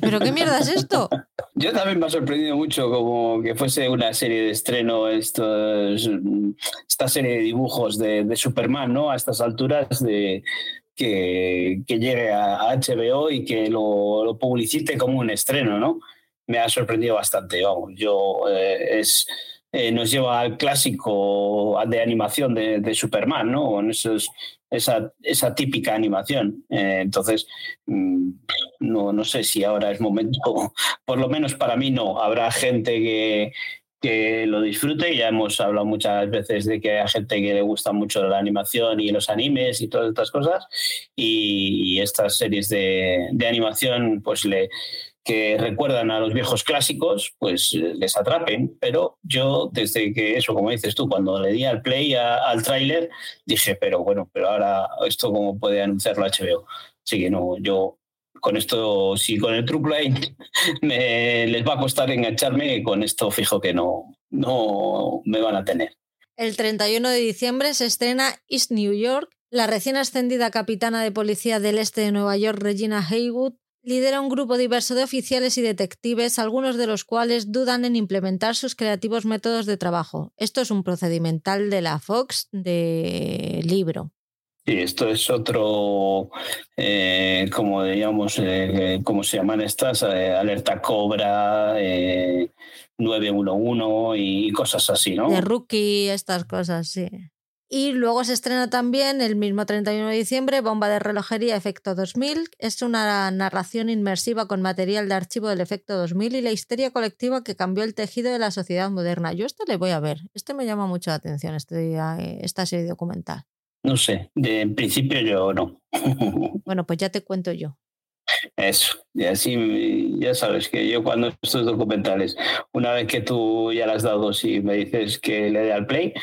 ¿Pero qué mierda es esto? Yo también me ha sorprendido mucho como que fuese una serie de estreno, esta serie de dibujos de, Superman, ¿no? A estas alturas de que, que llegue a HBO y que lo, lo, publicite como un estreno, ¿no? Me ha sorprendido bastante, vamos. Yo eh, es eh, nos lleva al clásico de animación de, Superman, ¿no? esa, esa típica animación. Eh, entonces, mm, no, no sé si ahora es momento, por lo menos para mí no. Habrá gente que, que lo disfrute. Ya hemos hablado muchas veces de que hay gente que le gusta mucho la animación y los animes y todas estas cosas. Y, estas series de, de, animación, pues le, que recuerdan a los viejos clásicos, pues eh, les atrapen. Pero yo, desde que eso, como dices tú, cuando le di al play al tráiler, dije, pero bueno, pero ahora esto cómo puede anunciarlo HBO. Así que no, yo con esto, si con el True Crime me, les va a costar engancharme, con esto fijo que no, no me van a tener. El 31 de diciembre se estrena East New York. La recién ascendida capitana de policía del este de Nueva York, Regina Haywood, lidera un grupo diverso de oficiales y detectives, algunos de los cuales dudan en implementar sus creativos métodos de trabajo. Esto es un procedimental de la Fox de libro. Sí, esto es otro, eh, como digamos, eh, ¿cómo se llaman estas? Eh, alerta Cobra, 911 y cosas así, ¿no? De rookie, estas cosas, sí. Y luego se estrena también el mismo 31 de diciembre Bomba de Relojería Efecto 2000. Es una narración inmersiva con material de archivo del Efecto 2000 y la histeria colectiva que cambió el tejido de la sociedad moderna. Yo este le voy a ver. Este me llama mucho la atención, este, eh, esta serie documental. No sé, de, en principio yo no. bueno, pues ya te cuento yo. Eso, y así ya sabes que yo cuando estos documentales, una vez que tú ya las has dado y me dices que le dé al play,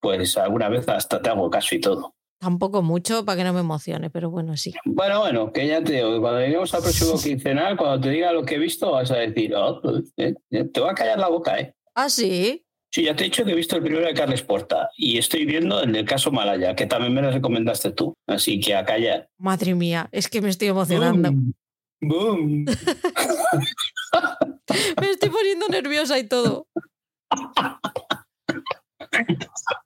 pues alguna vez hasta te hago caso y todo. Tampoco mucho para que no me emocione, pero bueno, sí. Bueno, bueno, que ya te digo, cuando lleguemos al próximo quincenal, cuando te diga lo que he visto, vas a decir, oh, eh, eh, te va a callar la boca, ¿eh? Ah, sí. Sí, ya te he dicho que he visto el primero de Carles Porta y estoy viendo el del caso Malaya, que también me lo recomendaste tú. Así que a callar. Madre mía, es que me estoy emocionando. ¡Boom! me estoy poniendo nerviosa y todo.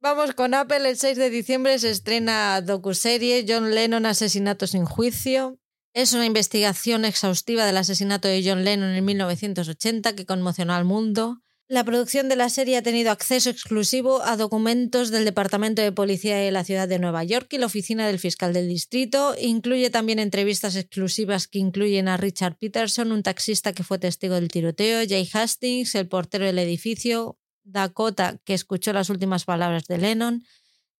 Vamos con Apple. El 6 de diciembre se estrena docuserie John Lennon Asesinato sin juicio. Es una investigación exhaustiva del asesinato de John Lennon en 1980 que conmocionó al mundo. La producción de la serie ha tenido acceso exclusivo a documentos del Departamento de Policía de la Ciudad de Nueva York y la Oficina del Fiscal del Distrito. Incluye también entrevistas exclusivas que incluyen a Richard Peterson, un taxista que fue testigo del tiroteo, Jay Hastings, el portero del edificio, Dakota, que escuchó las últimas palabras de Lennon,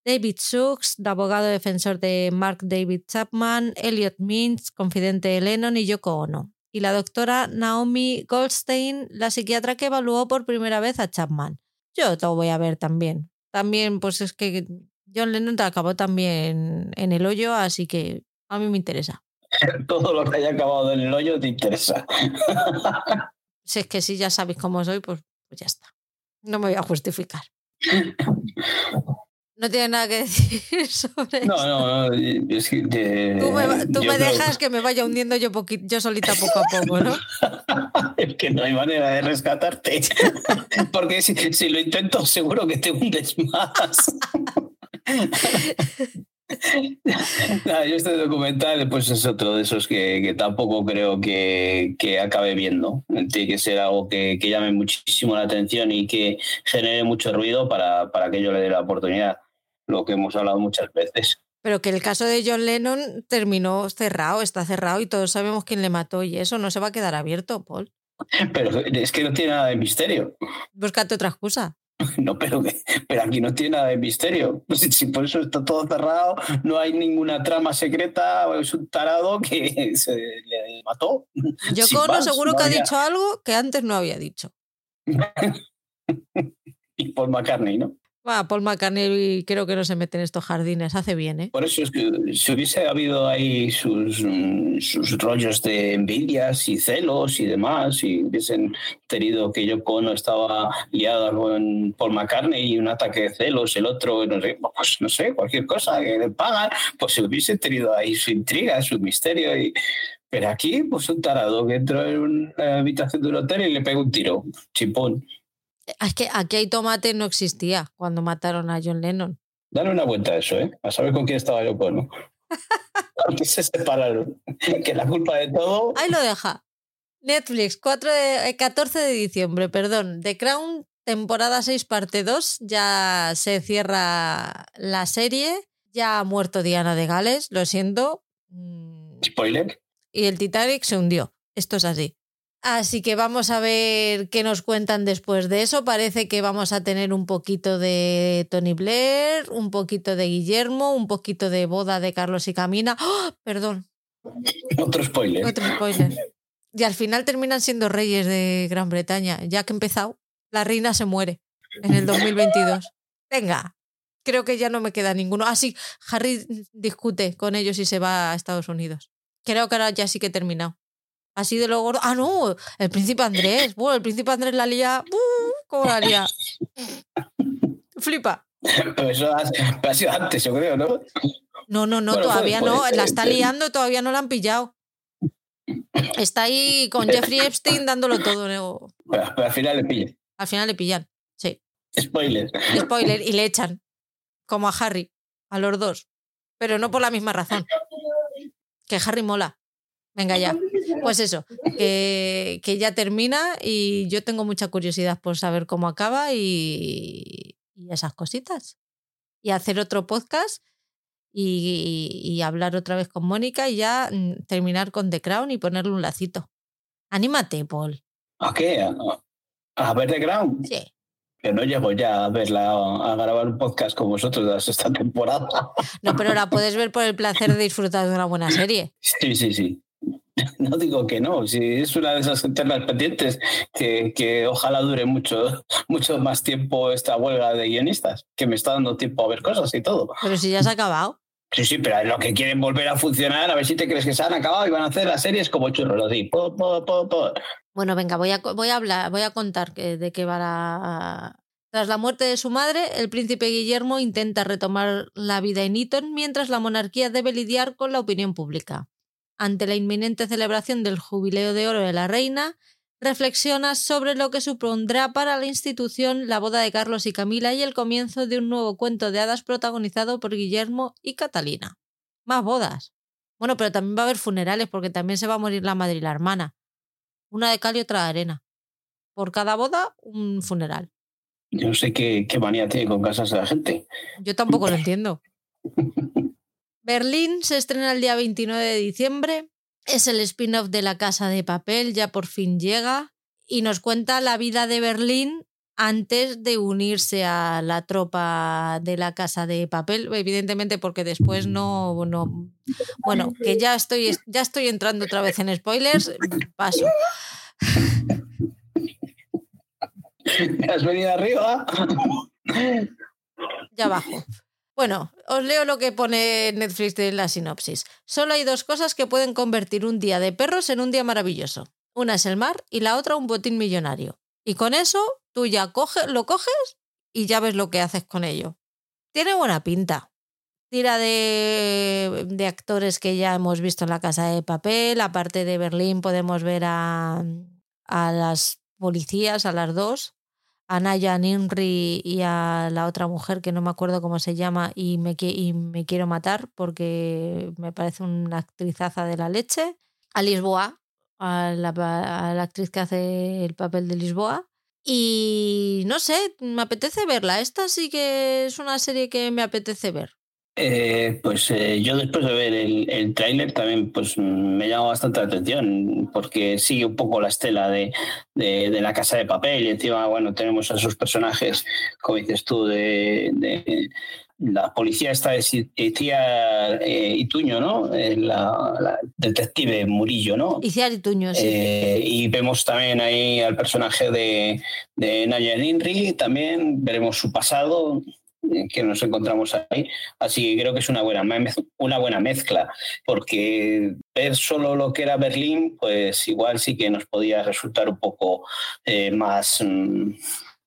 David Suggs, abogado defensor de Mark David Chapman, Elliot Mintz, confidente de Lennon y Yoko Ono. Y la doctora Naomi Goldstein, la psiquiatra que evaluó por primera vez a Chapman. Yo lo voy a ver también. También, pues es que John Lennon acabó también en el hoyo, así que a mí me interesa. Todo lo que haya acabado en el hoyo te interesa. si es que si ya sabéis cómo soy, pues, pues ya está. No me voy a justificar. No tiene nada que decir sobre No, no, no. Es que tú me, tú me dejas que me vaya hundiendo yo, yo solita poco a poco, ¿no? es que no hay manera de rescatarte. Porque si, si lo intento, seguro que te hundes más. yo este documental pues es otro de esos que, tampoco creo que, acabe viendo. Tiene que ser algo que, llame muchísimo la atención y que genere mucho ruido para, para que yo le dé la oportunidad, lo que hemos hablado muchas veces. Pero que el caso de John Lennon terminó cerrado, está cerrado y todos sabemos quién le mató y eso no se va a quedar abierto, Paul. Pero es que no tiene nada de misterio. Búscate otra excusa. No, pero, pero aquí no tiene nada de misterio. Si, por eso está todo cerrado, no hay ninguna trama secreta, es un tarado que se le mató. Yo con seguro que ha dicho algo que antes no había dicho. y por McCartney, ¿no? Paul McCartney creo que no se mete en estos jardines, hace bien, ¿eh? Por eso es que si hubiese habido ahí sus, sus rollos de envidias y celos y demás, y hubiesen tenido que yo Ono estaba liada con Paul McCartney y un ataque de celos, el otro, no sé, pues no sé, cualquier cosa que le pagan, pues se hubiese tenido ahí su intriga, su misterio y pero aquí, pues un tarado que entró en una habitación de un hotel y le pega un tiro, chipón. Es que aquí hay tomate no existía cuando mataron a John Lennon. Dale una vuelta a eso, ¿eh? A saber con quién estaba yo ¿no? Porque se separaron. Que la culpa de todo. Ahí lo deja. Netflix, 4 de, 14 eh, de diciembre, perdón. The Crown, temporada 6, parte 2. Ya se cierra la serie. Ya ha muerto Diana de Gales, lo siento. Mm. Spoiler. Y el Titanic se hundió. Esto es así. Así que vamos a ver qué nos cuentan después de eso. Parece que vamos a tener un poquito de Tony Blair, un poquito de Guillermo, un poquito de boda de Carlos y Camina. ¡Oh! Perdón. Otro spoiler. Otro spoiler. Y al final terminan siendo reyes de Gran Bretaña. Ya que he empezado, la reina se muere en el 2022. Venga, creo que ya no me queda ninguno. Ah, sí, Harry discute con ellos y se va a Estados Unidos. Creo que ahora ya sí que he terminado. Así de lo gordo. Ah, no, el príncipe Andrés. Bueno, el príncipe Andrés la lía. ¡Uh! ¿Cómo la lía? Flipa. Pero eso ha, ha sido antes, yo creo, ¿no? No, no, no, Bueno, todavía puede- no. La está liando, todavía no la han pillado. Está ahí con Jeffrey Epstein dándolo todo. ¿no? Pero, pero al final le pille. Al final le pillan. Sí. Spoiler. Spoiler. Y le echan. Como a Harry. A los dos. Pero no por la misma razón. Que Harry mola. Venga ya. Pues eso, que, que ya termina y yo tengo mucha curiosidad por saber cómo acaba y, y esas cositas. Y hacer otro podcast y, y hablar otra vez con Mónica y ya mm, terminar con The Crown y ponerle un lacito. Anímate, Paul. ¿A qué? ¿A, a ver The Crown? Sí. Que no llego ya a verla, a grabar un podcast con vosotros de esta temporada. No, pero la puedes ver por el placer de disfrutar de una buena serie. Sí, sí, sí. No digo que no, si es una de esas eternas pendientes que, que ojalá dure mucho, mucho más tiempo esta huelga de guionistas, que me está dando tiempo a ver cosas y todo. Pero si ya se ha acabado. Sí, sí, pero lo que quieren volver a funcionar, a ver si te crees que se han acabado y van a hacer las series como churros, así. Po, po, po, po. Bueno, venga, voy a, voy a hablar, voy a contar que- de qué va la. Tras la muerte de su madre, el príncipe Guillermo intenta retomar la vida en Eton mientras la monarquía debe lidiar con la opinión pública. Ante la inminente celebración del jubileo de oro de la reina, reflexiona sobre lo que supondrá para la institución la boda de Carlos y Camila y el comienzo de un nuevo cuento de hadas protagonizado por Guillermo y Catalina. Más bodas. Bueno, pero también va a haber funerales porque también se va a morir la madre y la hermana. Una de cal y otra de arena. Por cada boda, un funeral. Yo no sé qué, qué manía tiene con casas de la gente. Yo tampoco lo entiendo. Berlín se estrena el día 29 de diciembre. Es el spin-off de La Casa de Papel, ya por fin llega. Y nos cuenta la vida de Berlín antes de unirse a la tropa de la Casa de Papel, evidentemente porque después no, no bueno, que ya estoy ya estoy entrando otra vez en spoilers, paso. ¿Has venido arriba? Ya bajo. Bueno, os leo lo que pone Netflix de la sinopsis. Solo hay dos cosas que pueden convertir un día de perros en un día maravilloso. Una es el mar y la otra un botín millonario. Y con eso tú ya lo coges y ya ves lo que haces con ello. Tiene buena pinta. Tira de, de actores que ya hemos visto en la casa de papel. Aparte de Berlín podemos ver a, a las policías, a las dos a Naya Nimri y a la otra mujer que no me acuerdo cómo se llama y me, y me quiero matar porque me parece una actrizaza de la leche. A Lisboa, a la actriz que hace el papel de Lisboa. Y no sé, me apetece verla. Esta sí que es una serie que me apetece ver. Eh, pues eh, yo después de ver el, el tráiler también pues me llama bastante la atención porque sigue un poco la estela de, de, de la casa de papel y encima bueno tenemos a esos personajes como dices tú de, de la policía esta de Icía eh, Ituño no Eh, la, la detective Murillo no Iciar Ituño, sí. eh, y vemos también ahí al personaje de, de Naya Ninri, también veremos su pasado, eh, que nos encontramos ahí. Así que creo que es una buena, una buena mezcla, porque ver solo lo que era Berlín, pues igual sí que nos podía resultar un poco eh, más... mm,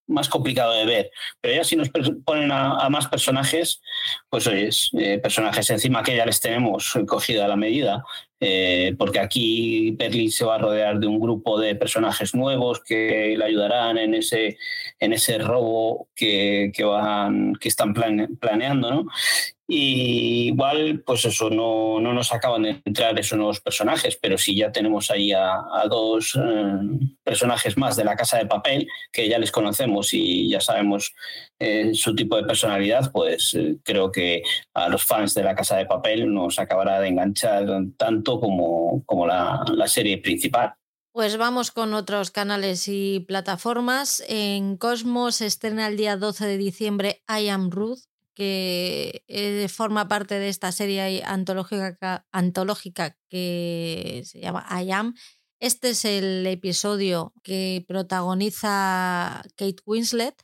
más complicado de ver, pero ya si nos ponen a, más personajes, pues oyes, eh, personajes encima que ya les tenemos cogida la medida, eh, porque aquí Berlín se va a rodear de un grupo de personajes nuevos que le ayudarán en ese, en ese robo que, que, van, que están plane- planeando, ¿no? Y igual, pues eso, no, no nos acaban de entrar esos nuevos personajes, pero si ya tenemos ahí a, a dos eh, personajes más de la Casa de Papel, que ya les conocemos y ya sabemos su tipo de personalidad, pues eh, creo que a los fans de la Casa de Papel nos acabará de enganchar tanto como, como la, la serie principal. Pues vamos con otros canales y plataformas. En Cosmos estrena el día 12 de diciembre I Am Ruth, que eh, forma parte de esta serie antológica, antológica que se llama I Am. Este es el episodio que protagoniza Kate Winslet.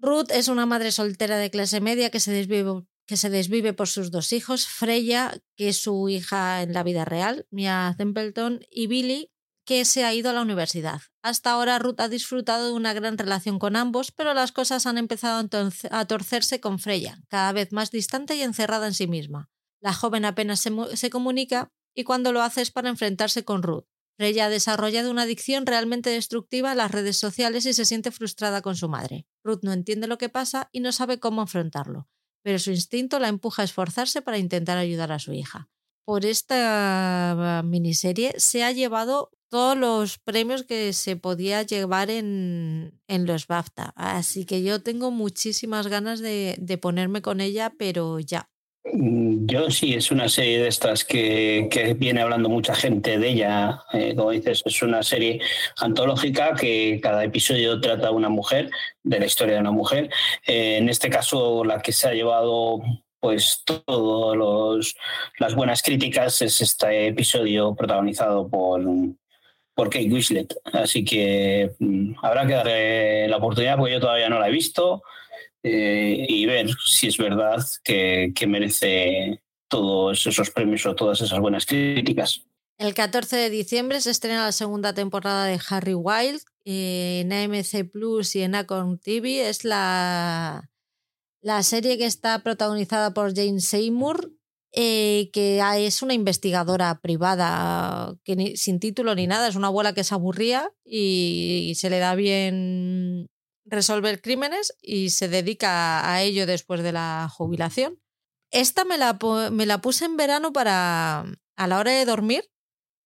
Ruth es una madre soltera de clase media que se desvive, que se desvive por sus dos hijos, Freya, que es su hija en la vida real, Mia Templeton, y Billy, que se ha ido a la universidad. Hasta ahora Ruth ha disfrutado de una gran relación con ambos, pero las cosas han empezado a torcerse con Freya, cada vez más distante y encerrada en sí misma. La joven apenas se, comunica y cuando lo hace es para enfrentarse con Ruth. Freya ha desarrollado una adicción realmente destructiva a las redes sociales y se siente frustrada con su madre. Ruth no entiende lo que pasa y no sabe cómo afrontarlo, pero su instinto la empuja a esforzarse para intentar ayudar a su hija. Por esta miniserie se ha llevado todos los premios que se podía llevar en, los BAFTA. Así que yo tengo muchísimas ganas de, ponerme con ella, pero ya. Mm, yo sí, es una serie de estas que, viene hablando mucha gente de ella. Eh, como dices, es una serie antológica que cada episodio trata a una mujer, de la historia de una mujer. Eh, en este caso, la que se ha llevado pues todas las buenas críticas es este episodio protagonizado por, por Kate Winslet. Así que mm, habrá que darle la oportunidad porque yo todavía no la he visto eh, y ver si es verdad que, merece todos esos premios o todas esas buenas críticas. El 14 de diciembre se estrena la segunda temporada de Harry Wild eh, en AMC Plus y en Acon TV. Es la, la serie que está protagonizada por Jane Seymour eh, que es una investigadora privada que sin título ni nada, es una abuela que se aburría y, se le da bien resolver crímenes y se dedica a ello después de la jubilación. Esta me la, me la puse en verano para a la hora de dormir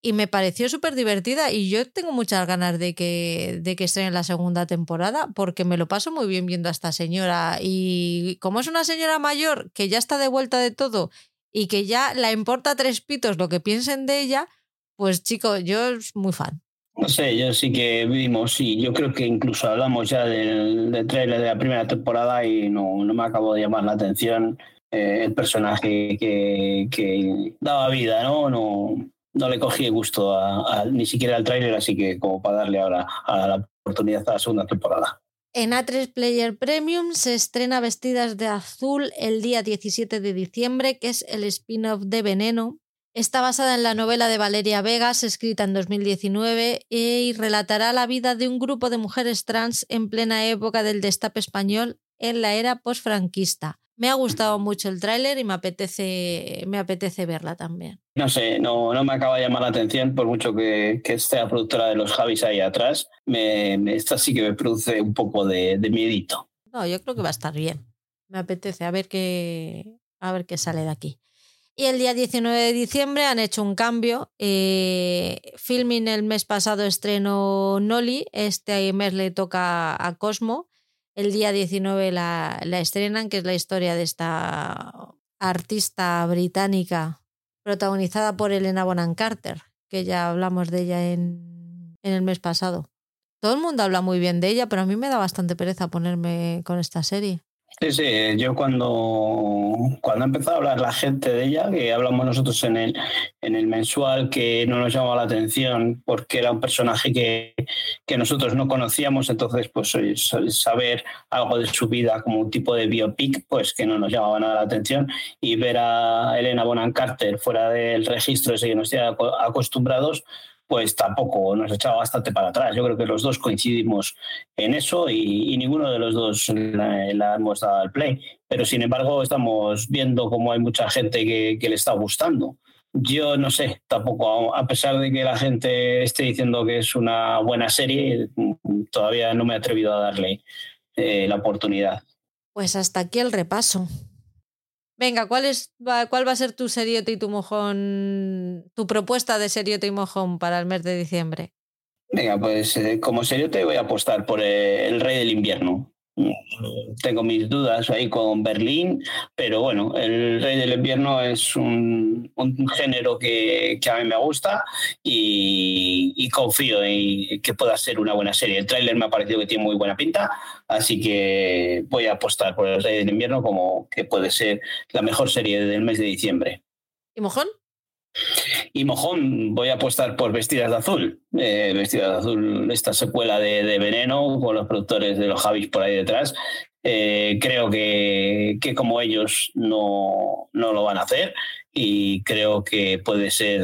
y me pareció súper divertida y yo tengo muchas ganas de que, de que esté en la segunda temporada porque me lo paso muy bien viendo a esta señora y como es una señora mayor que ya está de vuelta de todo y que ya la importa tres pitos lo que piensen de ella, pues chico, yo es muy fan. No sé, yo sí que vimos y yo creo que incluso hablamos ya del, del trailer de la primera temporada y no, no me acabó de llamar la atención eh, el personaje que, que, daba vida, ¿no? No, no le cogí gusto a, ni siquiera al trailer, así que como para darle ahora a la oportunidad a la segunda temporada. En A3 Player Premium se estrena Vestidas de Azul el día 17 de diciembre, que es el spin-off de Veneno. Está basada en la novela de Valeria Vegas, escrita en 2019, y relatará la vida de un grupo de mujeres trans en plena época del destape español en la era postfranquista. Me ha gustado mucho el tráiler y me apetece, me apetece verla también. No sé, no, no me acaba de llamar la atención, por mucho que, que esté la productora de los Javis ahí atrás. Me, esta sí que me produce un poco de, de miedito. No, yo creo que va a estar bien. Me apetece a ver qué, a ver qué sale de aquí. Y el día 19 de diciembre han hecho un cambio. Eh, filming el mes pasado estreno Noli. Este mes le toca a Cosmo el día 19 la, la, estrenan, que es la historia de esta artista británica protagonizada por Elena Bonham Carter, que ya hablamos de ella en, en el mes pasado. Todo el mundo habla muy bien de ella, pero a mí me da bastante pereza ponerme con esta serie. Sí, sí, yo cuando, cuando empezó a hablar la gente de ella, que hablamos nosotros en el, en el mensual, que no nos llamaba la atención porque era un personaje que, que nosotros no conocíamos, entonces pues saber algo de su vida como un tipo de biopic, pues que no nos llamaba nada la atención. Y ver a Elena Bonham Carter fuera del registro ese que nos tiene acostumbrados, pues tampoco nos echaba bastante para atrás. Yo creo que los dos coincidimos en eso y, ninguno de los dos la, hemos dado al play. Pero sin embargo, estamos viendo cómo hay mucha gente que, le está gustando. Yo no sé, tampoco, a pesar de que la gente esté diciendo que es una buena serie, todavía no me he atrevido a darle eh, la oportunidad. Pues hasta aquí el repaso. Venga, ¿cuál, es, ¿cuál va a ser tu seriote y tu mojón, tu propuesta de seriote y mojón para el mes de diciembre? Venga, pues eh, como seriote voy a apostar por el Rey del Invierno. Tengo mis dudas ahí con Berlín, pero bueno, el Rey del Invierno es un, género que, a mí me gusta y, confío en que pueda ser una buena serie. El tráiler me ha parecido que tiene muy buena pinta, así que voy a apostar por el Rey del Invierno como que puede ser la mejor serie del mes de diciembre. ¿Y Mojón? Y Mojón, voy a apostar por Vestidas de Azul. Eh, Vestidas de Azul, esta secuela de, Veneno, con los productores de los Javis por ahí detrás. Eh, creo que, que, como ellos no, no lo van a hacer y creo que puede ser.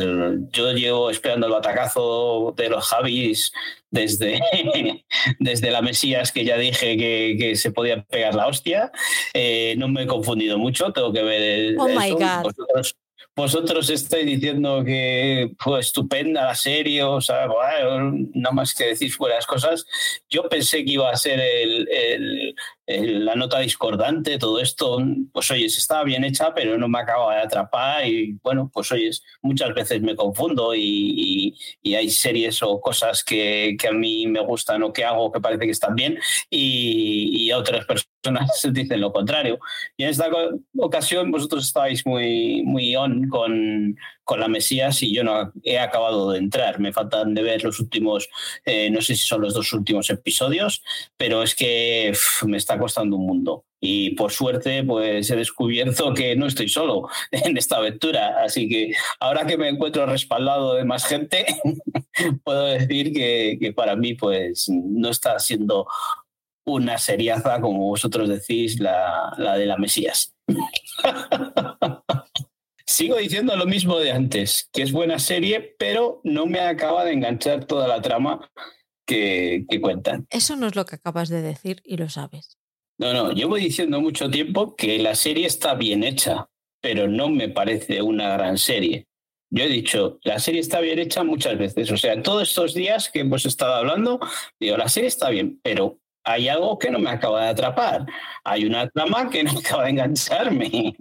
Yo llevo esperando el batacazo de los Javis desde, desde la Mesías, que ya dije que, que se podía pegar la hostia. Eh, no me he confundido mucho, tengo que ver. Oh my God vosotros estáis diciendo que fue estupenda la serie, o sea, bueno, nada más que decir las cosas. Yo pensé que iba a ser el, la nota discordante, todo esto, pues oye, estaba bien hecha, pero no me acaba de atrapar y bueno, pues oye, muchas veces me confundo y, hay series o cosas que, que, a mí me gustan o que hago que parece que están bien y, y otras personas dicen lo contrario. Y en esta ocasión vosotros estáis muy, muy on con, con la Mesías y yo no he acabado de entrar. Me faltan de ver los últimos, eh, no sé si son los dos últimos episodios, pero es que me está costando un mundo. Y por suerte, pues he descubierto que no estoy solo en esta aventura. Así que ahora que me encuentro respaldado de más gente, puedo decir que, para mí, pues no está siendo una seriaza, como vosotros decís, la, la de la Mesías. Sigo diciendo lo mismo de antes, que es buena serie, pero no me acaba de enganchar toda la trama que cuentan. Eso no es lo que acabas de decir y lo sabes. No, no, llevo diciendo mucho tiempo que la serie está bien hecha, pero no me parece una gran serie. Yo he dicho, la serie está bien hecha muchas veces. O sea, todos estos días que hemos estado hablando, digo, la serie está bien, pero hay algo que no me acaba de atrapar. Hay una trama que no acaba de engancharme.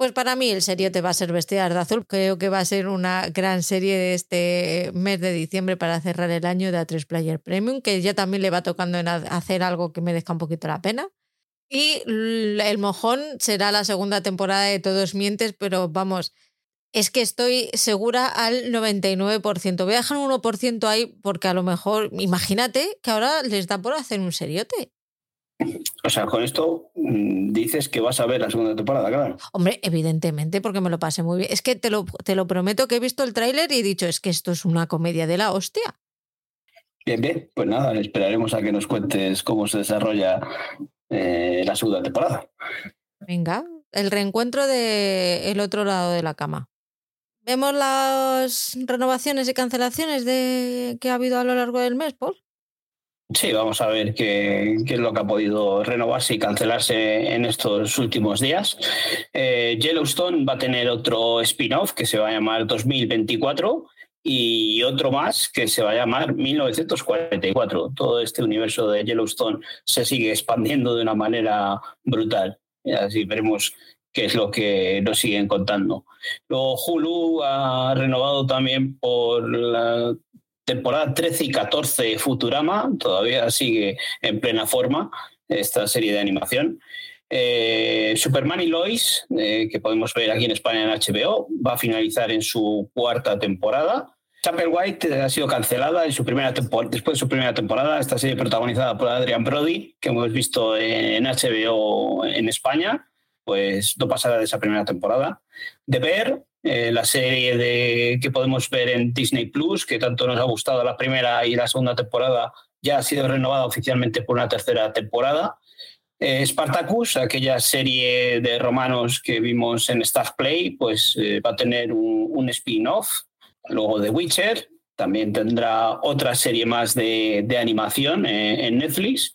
Pues para mí el serio te va a ser Vestidas de Azul. Creo que va a ser una gran serie de este mes de diciembre para cerrar el año de A3 Player Premium, que ya también le va tocando hacer algo que me deja un poquito la pena. Y el mojón será la segunda temporada de Todos Mientes, pero vamos, es que estoy segura al 99%. Voy a dejar un 1% ahí porque a lo mejor, imagínate que ahora les da por hacer un seriote. O sea, con esto mm, dices que vas a ver la segunda temporada, claro. Hombre, evidentemente, porque me lo pasé muy bien. Es que te lo, te lo prometo que he visto el tráiler y he dicho, es que esto es una comedia de la hostia. Bien, bien, pues nada, esperaremos a que nos cuentes cómo se desarrolla eh, la segunda temporada. Venga, el reencuentro de el otro lado de la cama. ¿Vemos las renovaciones y cancelaciones de que ha habido a lo largo del mes, Paul? Sí, vamos a ver qué, es lo que ha podido renovarse y cancelarse en estos últimos días. Eh, Yellowstone va a tener otro spin-off que se va a llamar 2024 y otro más que se va a llamar 1944. Todo este universo de Yellowstone se sigue expandiendo de una manera brutal. Así veremos qué es lo que nos siguen contando. Luego Hulu ha renovado también por la temporada 13 y 14 Futurama, todavía sigue en plena forma esta serie de animación. Eh, Superman y Lois, eh, que podemos ver aquí en España en HBO, va a finalizar en su cuarta temporada. Chapel White ha sido cancelada en su primera después de su primera temporada, esta serie protagonizada por Adrian Brody, que hemos visto en HBO en España, pues no pasará de esa primera temporada. De ver eh, la serie de, que podemos ver en Disney Plus, que tanto nos ha gustado la primera y la segunda temporada, ya ha sido renovada oficialmente por una tercera temporada. Eh, Spartacus, aquella serie de romanos que vimos en Star Play, pues eh, va a tener un, spin-off. Luego The Witcher, también tendrá otra serie más de, de animación en Netflix.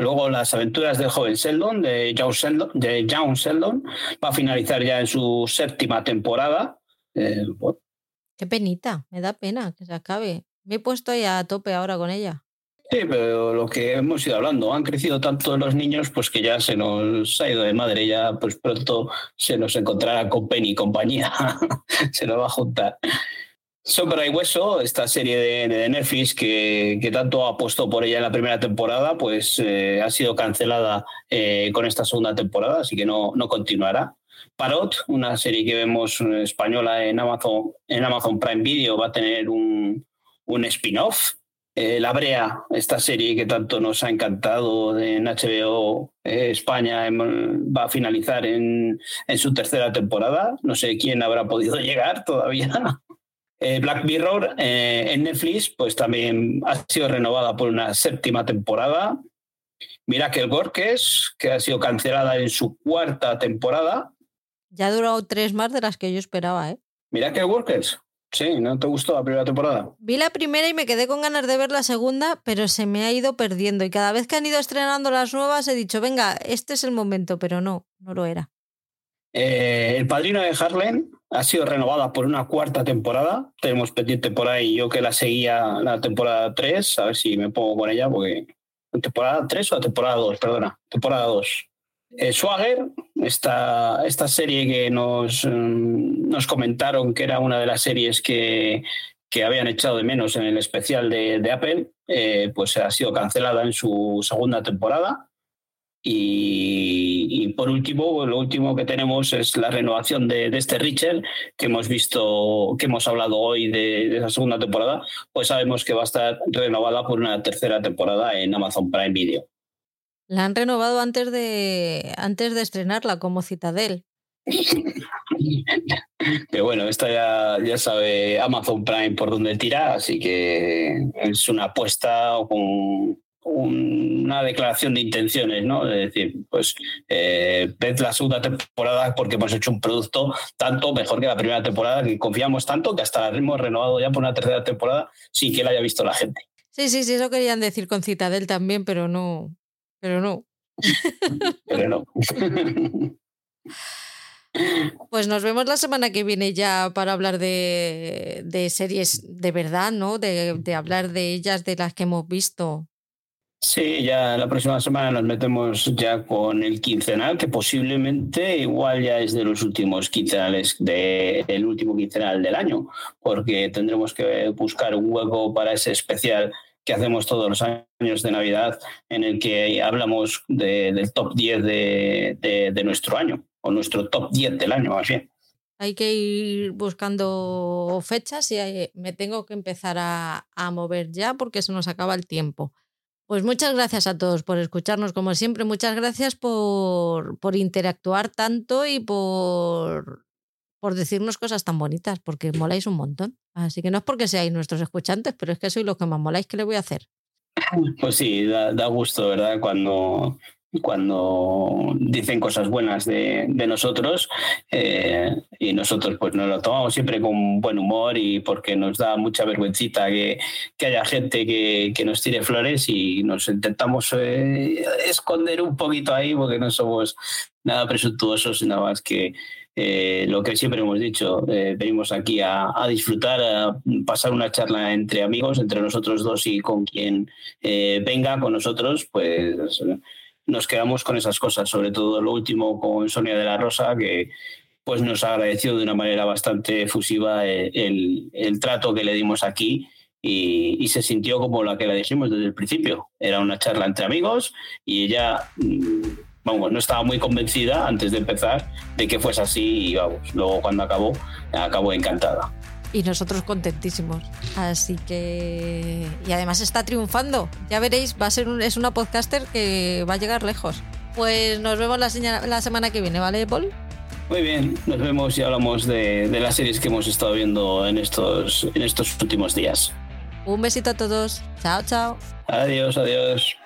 Luego Las aventuras del joven Sheldon, de John Sheldon, de John Sheldon, va a finalizar ya en su séptima temporada. Eh, Qué penita, me da pena que se acabe. Me he puesto ahí a tope ahora con ella. Sí, pero lo que hemos ido hablando, han crecido tanto los niños pues que ya se nos ha ido de madre, ya pues pronto se nos encontrará con Penny y compañía, se nos va a juntar. Sombra y Hueso, esta serie de, Netflix que, que, tanto apostó por ella en la primera temporada, pues eh, ha sido cancelada eh, con esta segunda temporada, así que no, no continuará. Parot, una serie que vemos española en Amazon, en Amazon Prime Video, va a tener un, un spin-off. Eh, la Brea, esta serie que tanto nos ha encantado en HBO España, em, va a finalizar en, en su tercera temporada. No sé quién habrá podido llegar todavía. Eh, Black Mirror eh, en Netflix, pues también ha sido renovada por una séptima temporada. Miracle Workers, que ha sido cancelada en su cuarta temporada. Ya ha durado tres más de las que yo esperaba, ¿eh? Miracle Workers. Sí, ¿no te gustó la primera temporada? Vi la primera y me quedé con ganas de ver la segunda, pero se me ha ido perdiendo. Y cada vez que han ido estrenando las nuevas he dicho, venga, este es el momento, pero no, no lo era. Eh, el padrino de Harlem ha sido renovada por una cuarta temporada. Tenemos pendiente por ahí, yo que la seguía la temporada 3, a ver si me pongo con ella, porque. ¿Temporada 3 o temporada 2? Perdona, temporada 2. Eh, Swagger, esta, esta serie que nos, mm, nos comentaron que era una de las series que, que habían echado de menos en el especial de, de Apple, eh, pues ha sido cancelada en su segunda temporada. Y, y, por último, lo último que tenemos es la renovación de, de, este Richard, que hemos visto, que hemos hablado hoy de, de, esa segunda temporada, pues sabemos que va a estar renovada por una tercera temporada en Amazon Prime Video. La han renovado antes de, antes de estrenarla como Citadel. Pero bueno, esta ya, ya sabe Amazon Prime por dónde tira, así que es una apuesta con una declaración de intenciones, ¿no? Es decir, pues eh, ved la segunda temporada porque hemos hecho un producto tanto mejor que la primera temporada, que confiamos tanto que hasta la hemos renovado ya por una tercera temporada sin que la haya visto la gente. Sí, sí, sí, eso querían decir con Citadel también, pero no, pero no. pero no. Pues nos vemos la semana que viene ya para hablar de, de series de verdad, ¿no? De, de, hablar de ellas, de las que hemos visto. Sí, ya la próxima semana nos metemos ya con el quincenal, que posiblemente igual ya es de los últimos quincenales, del de, último quincenal del año, porque tendremos que buscar un hueco para ese especial que hacemos todos los años de Navidad, en el que hablamos de, del top 10 de, nuestro año, o nuestro top 10 del año, más bien. Hay que ir buscando fechas y me tengo que empezar a mover ya porque se nos acaba el tiempo. Pues muchas gracias a todos por escucharnos, como siempre. Muchas gracias por, por interactuar tanto y por, por decirnos cosas tan bonitas, porque moláis un montón. Así que no es porque seáis nuestros escuchantes, pero es que sois los que más moláis. ¿Qué le voy a hacer? Pues sí, da, da gusto, ¿verdad? Cuando, cuando dicen cosas buenas de, de nosotros eh, y nosotros pues nos lo tomamos siempre con buen humor y porque nos da mucha vergüencita que, que haya gente que, que, nos tire flores y nos intentamos eh, esconder un poquito ahí porque no somos nada presuntuosos, nada más que eh, lo que siempre hemos dicho, eh, venimos aquí a, a, disfrutar, a pasar una charla entre amigos, entre nosotros dos y con quien eh, venga con nosotros, pues nos quedamos con esas cosas, sobre todo lo último con Sonia de la Rosa, que pues nos agradeció de una manera bastante efusiva el, el trato que le dimos aquí y, y, se sintió como la que le dijimos desde el principio. Era una charla entre amigos y ella, vamos, no estaba muy convencida antes de empezar de que fuese así y vamos, luego cuando acabó, acabó encantada y nosotros contentísimos. Así que. Y además está triunfando. Ya veréis, va a ser un, es una podcaster que va a llegar lejos. Pues nos vemos la, la semana que viene, ¿vale, Paul? Muy bien, nos vemos y hablamos de, de, las series que hemos estado viendo en estos, en estos últimos días. Un besito a todos. Chao, chao. Adiós, adiós.